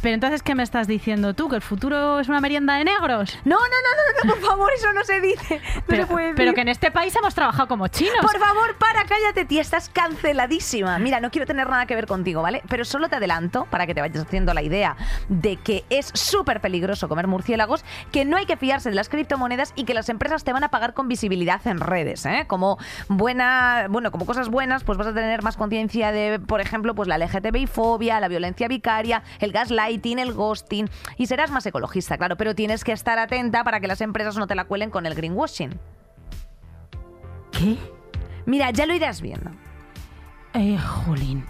Pero entonces, ¿qué me estás diciendo tú? ¿Que el futuro es una merienda de negros? No, no, no, no, no, por favor, eso no se dice. No Pero, se puede pero decir. que en este país hemos trabajado como chinos. Por favor, para, cállate, tía, estás canceladísima. Mira, no quiero tener nada que ver contigo, ¿vale? Pero solo te adelanto, para que te vayas haciendo la idea de que es súper peligroso comer murciélagos, que no hay que fiarse de las criptomonedas y que las empresas te van a pagar con visibilidad en redes, ¿eh? Como buena, bueno, como cosas buenas, pues vas a tener más conciencia de, por ejemplo, pues la LGTBI fobia, la violencia vicaria, el gaslighting, el ghosting, y serás más ecologista, claro, pero tienes que estar atenta para que las empresas no te la cuelen con el greenwashing. ¿Qué? Mira, ya lo irás viendo. Eh, jolín.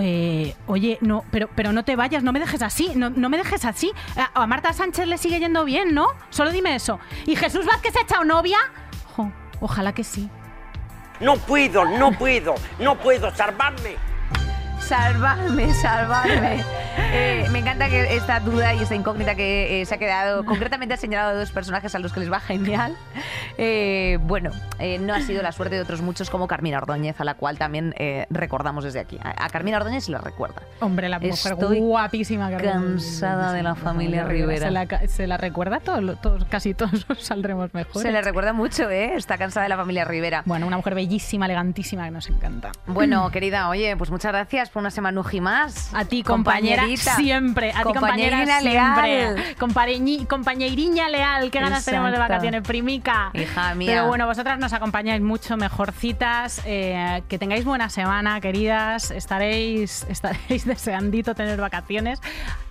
Eh, oye, no, pero, pero no te vayas, no me dejes así, no, no me dejes así. A, a Marta Sánchez le sigue yendo bien, ¿no? Solo dime eso. ¿Y Jesús Vázquez se ha echado novia? Jo, ojalá que sí. No puedo, no puedo, no puedo salvarme. Salvarme, salvarme. Eh, me encanta que esta duda y esta incógnita que eh, se ha quedado, concretamente ha señalado a dos personajes a los que les va genial. Eh, bueno, eh, no ha sido la suerte de otros muchos como Carmina Ordóñez, a la cual también eh, recordamos desde aquí. A, a Carmina Ordóñez se la recuerda. Hombre, la mujer Estoy guapísima. que- cansada de la familia Rivera. Se la, se la recuerda todo, todos, casi todos saldremos mejor. Se le recuerda mucho, ¿eh? Está cansada de la familia Rivera. Bueno, una mujer bellísima, elegantísima, que nos encanta. Bueno, querida, oye, pues muchas gracias por una semanuji más. A ti, compañera, siempre. A ti, compañera, siempre. compañeriña leal. Qué ganas tenemos de vacaciones, primica. Hija mía. Pero bueno, vosotras nos acompañáis mucho, mejorcitas. eh, que tengáis buena semana, queridas. Estaréis, estaréis deseandito tener vacaciones.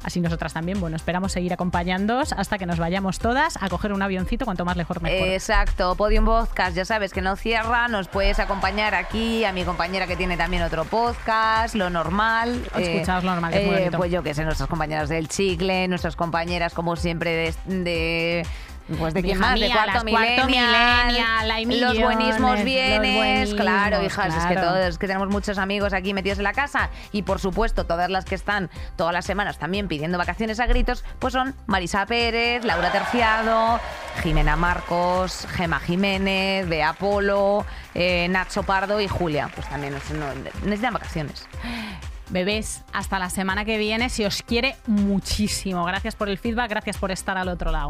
Así nosotras también. Bueno, esperamos seguir acompañándoos hasta que nos vayamos todas a coger un avioncito. Cuanto más lejos, mejor. Exacto, Podium Podcast, ya sabes que no cierra, nos puedes acompañar aquí, a mi compañera que tiene también otro podcast, Lo Normal. Escuchaos Lo Normal, es muy bonito. Pues yo que sé, nuestras compañeras del Chicle, nuestras compañeras como siempre de... de pues de quién más, de mía, cuarto las Cuarto millennial, Millennial, hay los buenismos los vienes, claro, hijas, es que todos, es que tenemos muchos amigos aquí metidos en la casa y por supuesto todas las que están todas las semanas también pidiendo vacaciones a gritos, pues son Marisa Pérez, Laura Terciado, Jimena Marcos, Gema Jiménez, Bea Polo, eh, Nacho Pardo y Julia, pues también no- necesitan vacaciones. Bebés, hasta la semana que viene. Si os quiere muchísimo. Gracias por el feedback, gracias por estar al otro lado.